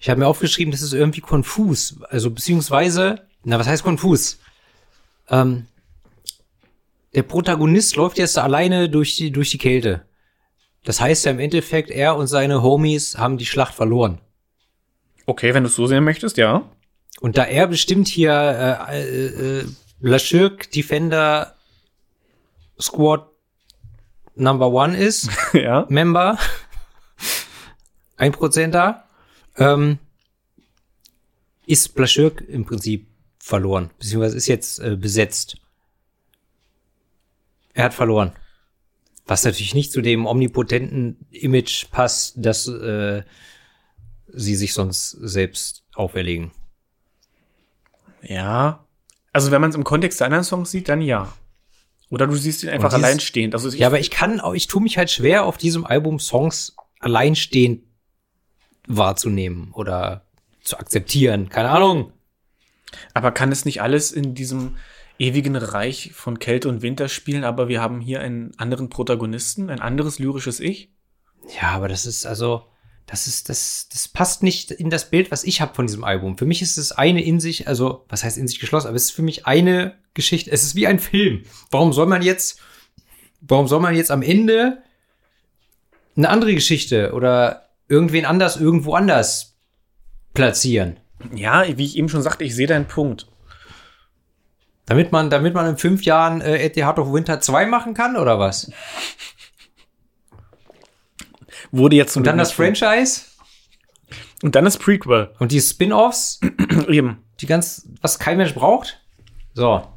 Ich habe mir aufgeschrieben, das ist irgendwie konfus. Also beziehungsweise, na, was heißt konfus? Ähm, der Protagonist läuft jetzt alleine durch die, durch die Kälte. Das heißt ja im Endeffekt, er und seine Homies haben die Schlacht verloren. Okay, wenn du es so sehen möchtest, ja. Und da er bestimmt hier äh, äh, äh, Lashirk Defender Squad Number One ist, ja. Member, ein Prozenter, ähm, ist Blaschirk im Prinzip verloren, beziehungsweise ist jetzt äh, besetzt. Er hat verloren. Was natürlich nicht zu dem omnipotenten Image passt, das äh, sie sich sonst selbst auferlegen. Ja. Also wenn man es im Kontext der anderen Songs sieht, dann ja. Oder du siehst ihn einfach dieses- alleinstehend. Also ich, Ja, aber ich kann, ich tue mich halt schwer, auf diesem Album Songs alleinstehend wahrzunehmen oder zu akzeptieren. Keine Ahnung. aber kann es nicht alles in diesem ewigen Reich von Kälte und Winter spielen, aber wir haben hier einen anderen Protagonisten, ein anderes lyrisches Ich? Ja, aber das ist also, das ist, das, das passt nicht in das Bild, was ich habe von diesem Album. Für mich ist es eine in sich, also, was heißt in sich geschlossen, aber es ist für mich eine Geschichte. Es ist wie ein Film. Warum soll man jetzt, warum soll man jetzt am Ende eine andere Geschichte oder irgendwen anders irgendwo anders platzieren? Ja, wie ich eben schon sagte, ich sehe deinen Punkt. Damit man, damit man in fünf Jahren äh, Heart of Winter 2 machen kann, oder was? Wurde jetzt zum Und dann das Franchise Und dann das Prequel. und die Spin-Offs, eben. die ganz, was kein Mensch braucht. So.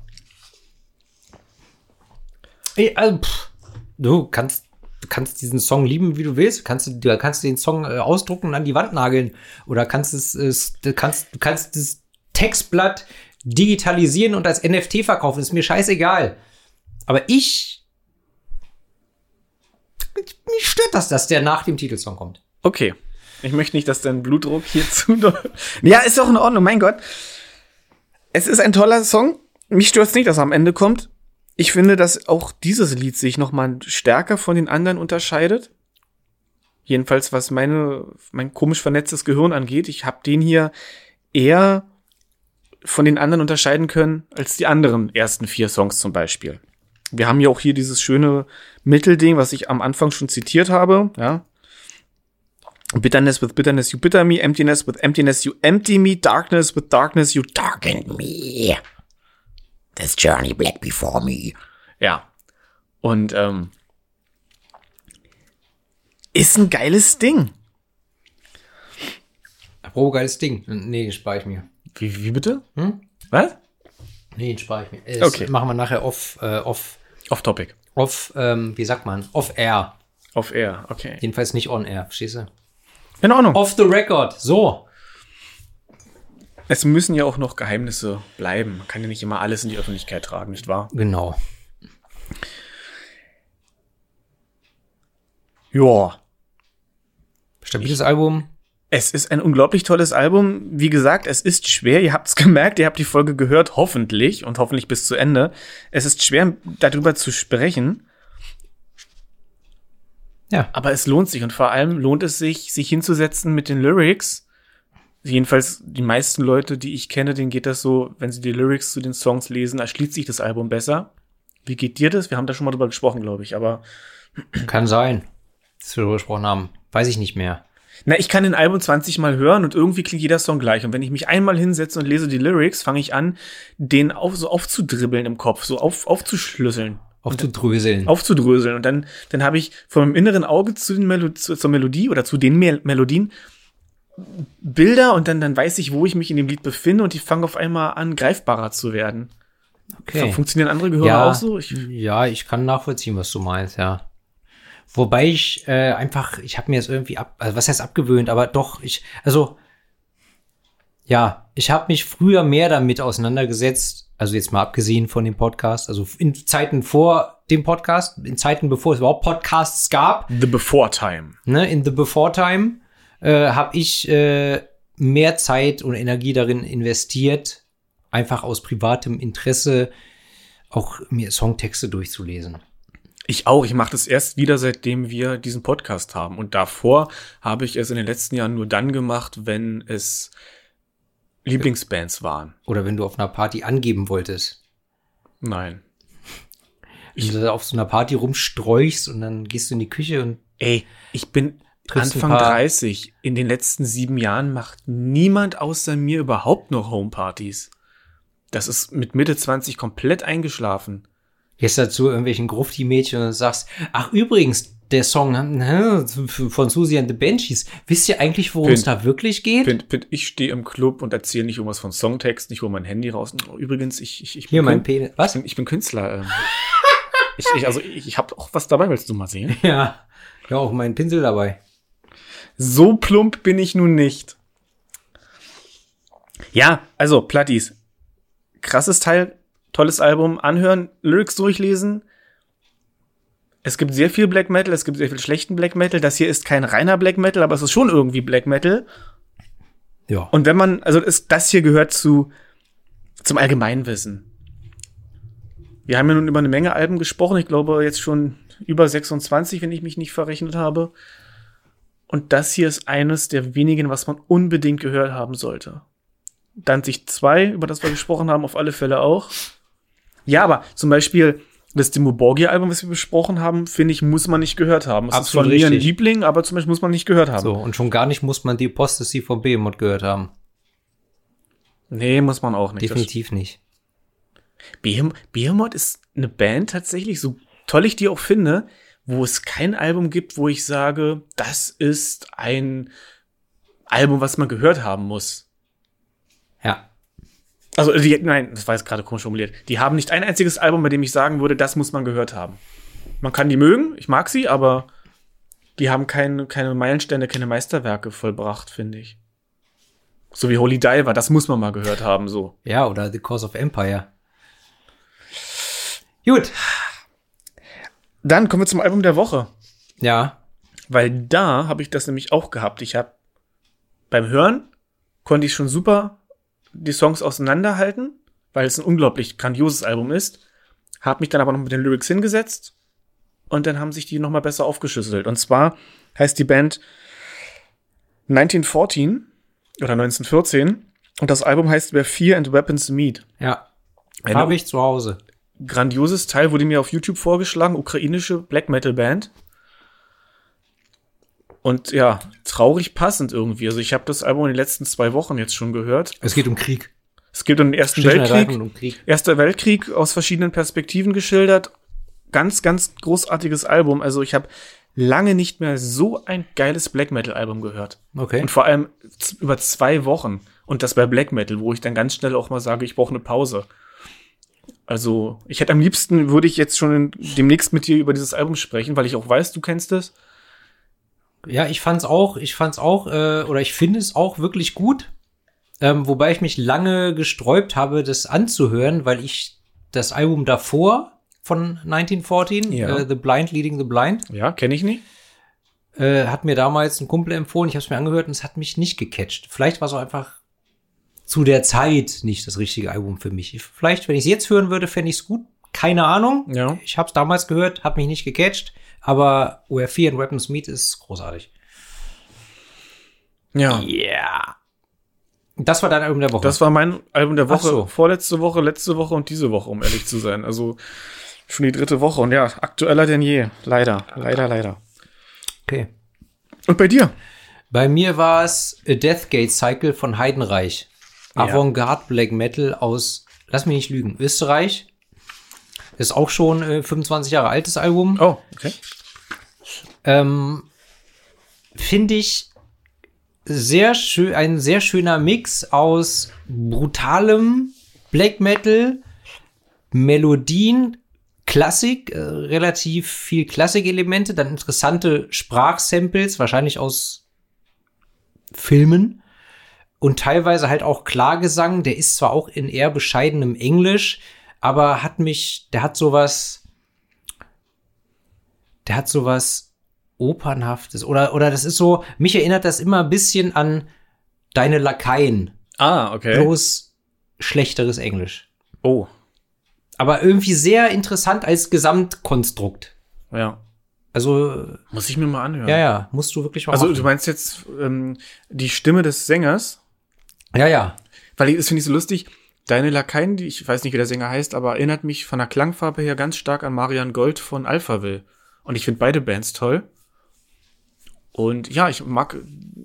Ey, also, pff, du kannst, du kannst diesen Song lieben, wie du willst. Du kannst, du kannst den Song äh, ausdrucken und an die Wand nageln. Oder kannst es, es du kannst, du kannst das Textblatt digitalisieren und als NFT verkaufen. Ist mir scheißegal. Aber ich, mich stört das, dass der nach dem Titelsong kommt. Okay. Ich möchte nicht, dass dein Blutdruck hier zu. ja, ist doch in Ordnung, mein Gott. Es ist ein toller Song. Mich stört nicht, dass er am Ende kommt. Ich finde, dass auch dieses Lied sich noch mal stärker von den anderen unterscheidet. Jedenfalls, was meine, mein komisch vernetztes Gehirn angeht. Ich habe den hier eher von den anderen unterscheiden können als die anderen ersten vier Songs zum Beispiel. Wir haben ja auch hier dieses schöne Mittelding, was ich am Anfang schon zitiert habe, ja. Bitterness with bitterness you bitter me, emptiness with emptiness you empty me, darkness with darkness you Darken me. This journey black before me. Ja. Und ähm, ist ein geiles Ding. Apropos geiles Ding. Nee, den spare ich mir. Wie, wie bitte? Was? Nee, den spare ich mir. Das Okay. machen wir nachher off, äh, off, Off topic. off, ähm, wie sagt man? Off air. Off air, okay. Jedenfalls nicht on air, verstehst du? In Ordnung. Off the record. So. Es müssen ja auch noch Geheimnisse bleiben. Man kann ja nicht immer alles in die Öffentlichkeit tragen, nicht wahr? Genau. Ja. Stabiles Album. Es ist ein unglaublich tolles Album. Wie gesagt, es ist schwer. Ihr habt es gemerkt, ihr habt die Folge gehört, hoffentlich und hoffentlich bis zu Ende. Es ist schwer, darüber zu sprechen, Ja. aber es lohnt sich und vor allem lohnt es sich, sich hinzusetzen mit den Lyrics. Jedenfalls die meisten Leute, die ich kenne, denen geht das so, wenn sie die Lyrics zu den Songs lesen, erschließt sich das Album besser. Wie geht dir das? Wir haben da schon mal drüber gesprochen, glaube ich, aber Kann sein, dass wir darüber gesprochen haben. Weiß ich nicht mehr. Na, ich kann den Album 20 Mal hören und irgendwie klingt jeder Song gleich. Und wenn ich mich einmal hinsetze und lese die Lyrics, fange ich an, den auf, so aufzudribbeln im Kopf, so auf, aufzuschlüsseln, Aufzudröseln. aufzudröseln. Und dann, dann habe ich von meinem inneren Auge zu den Melo zu, zur Melodie oder zu den Mel Melodien Bilder und dann, dann weiß ich, wo ich mich in dem Lied befinde und die fangen auf einmal an, greifbarer zu werden. Okay. Funktionieren andere Gehörer ja, auch so? Ich, ja, ich kann nachvollziehen, was du meinst, ja. Wobei ich äh, einfach, ich habe mir jetzt irgendwie ab, also was heißt abgewöhnt, aber doch, ich, also ja, ich habe mich früher mehr damit auseinandergesetzt, also jetzt mal abgesehen von dem Podcast, also in Zeiten vor dem Podcast, in Zeiten bevor es überhaupt Podcasts gab, The Before Time. ne, in the before time, äh, habe ich äh, mehr Zeit und Energie darin investiert, einfach aus privatem Interesse auch mir Songtexte durchzulesen. Ich auch. Ich mache das erst wieder, seitdem wir diesen Podcast haben. Und davor habe ich es in den letzten Jahren nur dann gemacht, wenn es Lieblingsbands waren. Oder wenn du auf einer Party angeben wolltest. Nein. Wenn du da auf so einer Party rumsträuchst und dann gehst du in die Küche und Ey, ich bin Anfang paar- 30. In den letzten sieben Jahren macht niemand außer mir überhaupt noch Homepartys. Das ist mit Mitte 20 komplett eingeschlafen. gehst dazu irgendwelchen Grufti-Mädchen und sagst, ach übrigens, der Song äh, von Susie and the Banshees, wisst ihr eigentlich, worum es da wirklich geht? Find, find, ich stehe im Club und erzähle nicht irgendwas von Songtext, ich hole mein Handy raus. Oh, Übrigens, ich, ich, ich Hier mein Kün- Penis. Was? Ich bin, ich bin Künstler. Ähm. ich, ich, also ich, ich habe auch was dabei, willst du mal sehen? Ja. Ja, auch mein Pinsel dabei. So plump bin ich nun nicht. Ja, also Platties. Krasses Teil, tolles Album, anhören, Lyrics durchlesen. Es gibt sehr viel Black Metal, es gibt sehr viel schlechten Black Metal. Das hier ist kein reiner Black Metal, aber es ist schon irgendwie Black Metal. Ja. Und wenn man, also ist, das hier gehört zu, zum Allgemeinwissen. Wir haben ja nun über eine Menge Alben gesprochen. Ich glaube jetzt schon über 26, wenn ich mich nicht verrechnet habe. Und das hier ist eines der wenigen, was man unbedingt gehört haben sollte. Danzig 2, über das wir gesprochen haben, auf alle Fälle auch. Ja, aber zum Beispiel das Dimo Borgia-Album, was wir besprochen haben, finde ich, muss man nicht gehört haben. Es ist Absolut von mir ein. Liebling, aber zum Beispiel muss man nicht gehört haben. So, und schon gar nicht muss man die Apostasy von Behemoth gehört haben. Nee, muss man auch nicht. Definitiv nicht. Behem Behemoth ist eine Band tatsächlich, so toll ich die auch finde, wo es kein Album gibt, wo ich sage, das ist ein Album, was man gehört haben muss. Ja. Also, die, nein, das war jetzt gerade komisch formuliert. Die haben nicht ein einziges Album, bei dem ich sagen würde, das muss man gehört haben. Man kann die mögen, ich mag sie, aber die haben keine, keine Meilensteine, keine Meisterwerke vollbracht, finde ich. So wie Holy Diver, das muss man mal gehört haben, so. Ja, oder The Cause of Empire. Gut. Dann kommen wir zum Album der Woche. Ja. Weil da habe ich das nämlich auch gehabt. Ich habe beim Hören konnte ich schon super die Songs auseinanderhalten, weil es ein unglaublich grandioses Album ist. Habe mich dann aber noch mit den Lyrics hingesetzt und dann haben sich die noch mal besser aufgeschlüsselt. Und zwar heißt die Band 1914 oder 1914 und das Album heißt Where Fear and Weapons Meet. Ja. Habe ich zu Hause. Grandioses Teil wurde mir auf YouTube vorgeschlagen, ukrainische Black Metal Band. Und ja, traurig passend irgendwie. Also ich habe das Album in den letzten zwei Wochen jetzt schon gehört. Es geht um Krieg. Es geht um den Ersten Weltkrieg. um Krieg. Erster Weltkrieg aus verschiedenen Perspektiven geschildert. Ganz, ganz großartiges Album. Also ich habe lange nicht mehr so ein geiles Black Metal Album gehört. Okay. Und vor allem über zwei Wochen. Und das bei Black Metal, wo ich dann ganz schnell auch mal sage, ich brauche eine Pause. Also, ich hätte am liebsten, würde ich jetzt schon in, demnächst mit dir über dieses Album sprechen, weil ich auch weiß, du kennst es. Ja, ich fand's auch, ich fand's auch, äh, oder ich finde es auch wirklich gut. Ähm, wobei ich mich lange gesträubt habe, das anzuhören, weil ich das Album davor von 1914, Ja. äh, The Blind Leading the Blind, Ja, kenne ich nicht. äh, hat mir damals ein Kumpel empfohlen. Ich habe es mir angehört und es hat mich nicht gecatcht. Vielleicht war es auch einfach zu der Zeit nicht das richtige Album für mich. Vielleicht, wenn ich es jetzt hören würde, fände ich es gut. Keine Ahnung. Ja. Ich habe es damals gehört, hat mich nicht gecatcht. Aber Where Fear and Weapons Meet ist großartig. Ja. Ja. Das war dein Album der Woche. Das war mein Album der Woche. so. Vorletzte Woche, letzte Woche und diese Woche, um ehrlich zu sein. Also schon die dritte Woche. Und ja, aktueller denn je. Leider, leider, leider. okay. Und bei dir? Bei mir war es A Deathgate Cycle von Heidenreich. Avantgarde Black Metal aus, lass mich nicht lügen, Österreich. Ist auch schon äh, 25 Jahre altes Album. Oh, okay. Ähm, Finde ich sehr schön, ein sehr schöner Mix aus brutalem Black Metal, Melodien, Klassik, äh, relativ viel Klassikelemente, dann interessante Sprachsamples, wahrscheinlich aus Filmen und teilweise halt auch Klargesang. Der ist zwar auch in eher bescheidenem Englisch, aber hat mich, der hat sowas, der hat sowas opernhaftes oder oder das ist so, mich erinnert das immer ein bisschen an deine Lakaien, Ah, okay. bloß schlechteres Englisch. Oh, Aber irgendwie sehr interessant als Gesamtkonstrukt. ja. Also, Muss ich mir mal anhören. ja, ja, musst du wirklich mal Also machen. du meinst jetzt ähm, die Stimme des Sängers? Ja, ja. Weil ich, das finde ich so lustig. Deine Lakaien, die ich weiß nicht, wie der Sänger heißt, aber erinnert mich von der Klangfarbe her ganz stark an Marian Gold von Alphaville. Und ich finde beide Bands toll. Und ja, ich mag,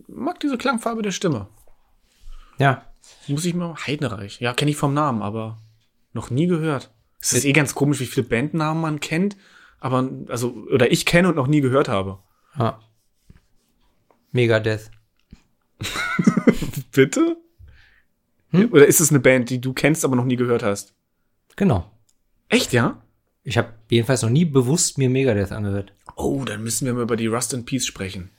mag diese Klangfarbe der Stimme. Ja. Muss ich mir Heidenreich. Ja, kenne ich vom Namen, aber noch nie gehört. Es ist eh ganz komisch, wie viele Bandnamen man kennt, aber also oder ich kenne und noch nie gehört habe. ja. Megadeth. Bitte? Oder ist es eine Band, die du kennst, aber noch nie gehört hast? Genau. Echt, ja? Ich habe jedenfalls noch nie bewusst mir Megadeth angehört. Oh, dann müssen wir mal über die Rust in Peace sprechen.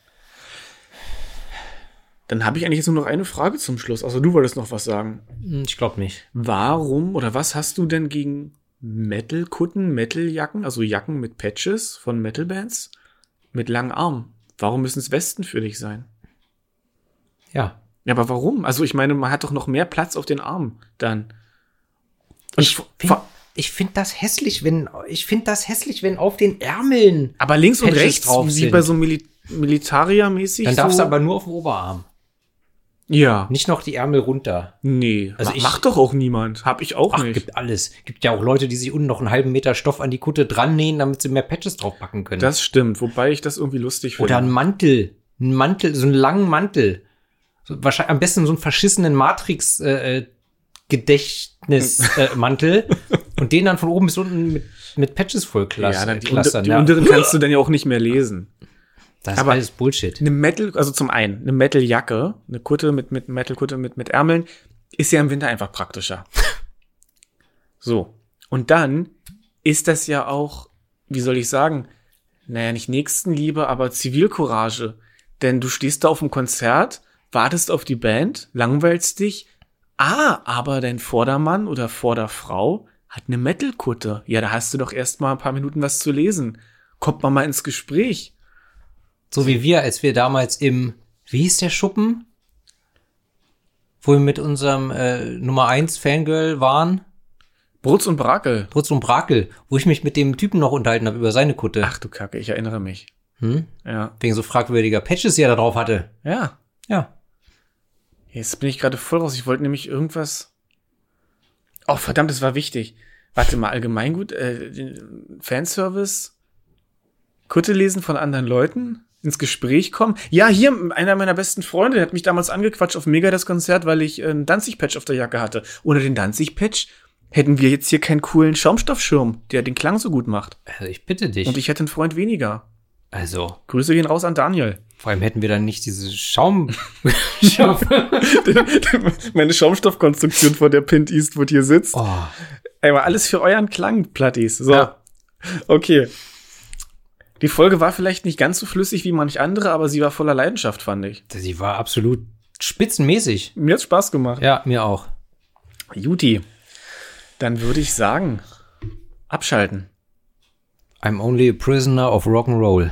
Dann habe ich eigentlich jetzt nur noch eine Frage zum Schluss. Also du wolltest noch was sagen. Hm, Ich glaube nicht. Warum oder was hast du denn gegen Metal-Kutten, Metal-Jacken, also Jacken mit Patches von Metal-Bands mit langen Armen? Warum müssen es Westen für dich sein? Ja. Ja, aber warum? Also ich meine, man hat doch noch mehr Platz auf den Armen dann. Und Ich finde ich find das hässlich, wenn ich finde das hässlich, wenn auf den Ärmeln. aber links und Patches rechts, drauf wie sind. bei so Mili Militaria-mäßig. Dann darfst so. du aber nur auf dem Oberarm, Ja. nicht noch die Ärmel runter. Nee, Also ma- ich- macht doch auch niemand. Hab ich auch Ach, nicht. gibt alles. Gibt ja auch Leute, die sich unten noch einen halben Meter Stoff an die Kutte dran nähen, damit sie mehr Patches draufpacken können. Das stimmt, wobei ich das irgendwie lustig finde. Oder ein Mantel. Ein Mantel, so einen langen Mantel. So, wahrscheinlich am besten so einen verschissenen Matrix äh, äh, Gedächtnismantel äh, und den dann von oben bis unten mit, mit Patches voll klasse, ja, dann die, clustern, unter, die ja. unteren kannst du dann ja auch nicht mehr lesen. Das ist aber- alles Bullshit. Eine Metal, also zum einen, eine Metal-Jacke, eine Kutte mit, mit Metal-Kutte mit, mit Ärmeln, ist ja im Winter einfach praktischer. so. Und dann ist das ja auch, wie soll ich sagen, naja, nicht Nächstenliebe, aber Zivilcourage. Denn du stehst da auf dem Konzert, wartest auf die Band, langweilst dich. Ah, aber dein Vordermann oder Vorderfrau hat eine Metal-Kutte. Ja, da hast du doch erst mal ein paar Minuten was zu lesen. Kommt man mal ins Gespräch. So wie wir, als wir damals im, wie hieß der Schuppen? Wo wir mit unserem äh, Nummer 1 Fangirl waren. Brutz und Brakel. Brutz und Brakel, wo ich mich mit dem Typen noch unterhalten habe über seine Kutte. Ach du Kacke, ich erinnere mich. Hm? Ja. Wegen so fragwürdiger Patches, die er da drauf hatte. Ja. Ja. Jetzt bin ich gerade voll raus. Ich wollte nämlich irgendwas. Oh, verdammt, das war wichtig. Warte mal, allgemeingut, äh, den Fanservice, Kutte lesen von anderen Leuten. ins Gespräch kommen. Ja, hier, einer meiner besten Freunde, der hat mich damals angequatscht auf Mega das Konzert, weil ich einen Danzig-Patch auf der Jacke hatte. Ohne den Danzig-Patch hätten wir jetzt hier keinen coolen Schaumstoffschirm, der den Klang so gut macht. Also ich bitte dich. Und ich hätte einen Freund weniger. also, Grüße gehen raus an Daniel. Vor allem hätten wir dann nicht diese Schaum. Meine Schaumstoffkonstruktion, vor der Pint Eastwood hier sitzt. oh, Ey, aber alles für euren Klang, Plattis. So. Ja. Okay. Die Folge war vielleicht nicht ganz so flüssig wie manch andere, aber sie war voller Leidenschaft, fand ich. sie war absolut spitzenmäßig. Mir hat's Spaß gemacht. Ja, mir auch. Juti. Dann würde ich sagen, abschalten. I'm only a prisoner of Rock'n'Roll.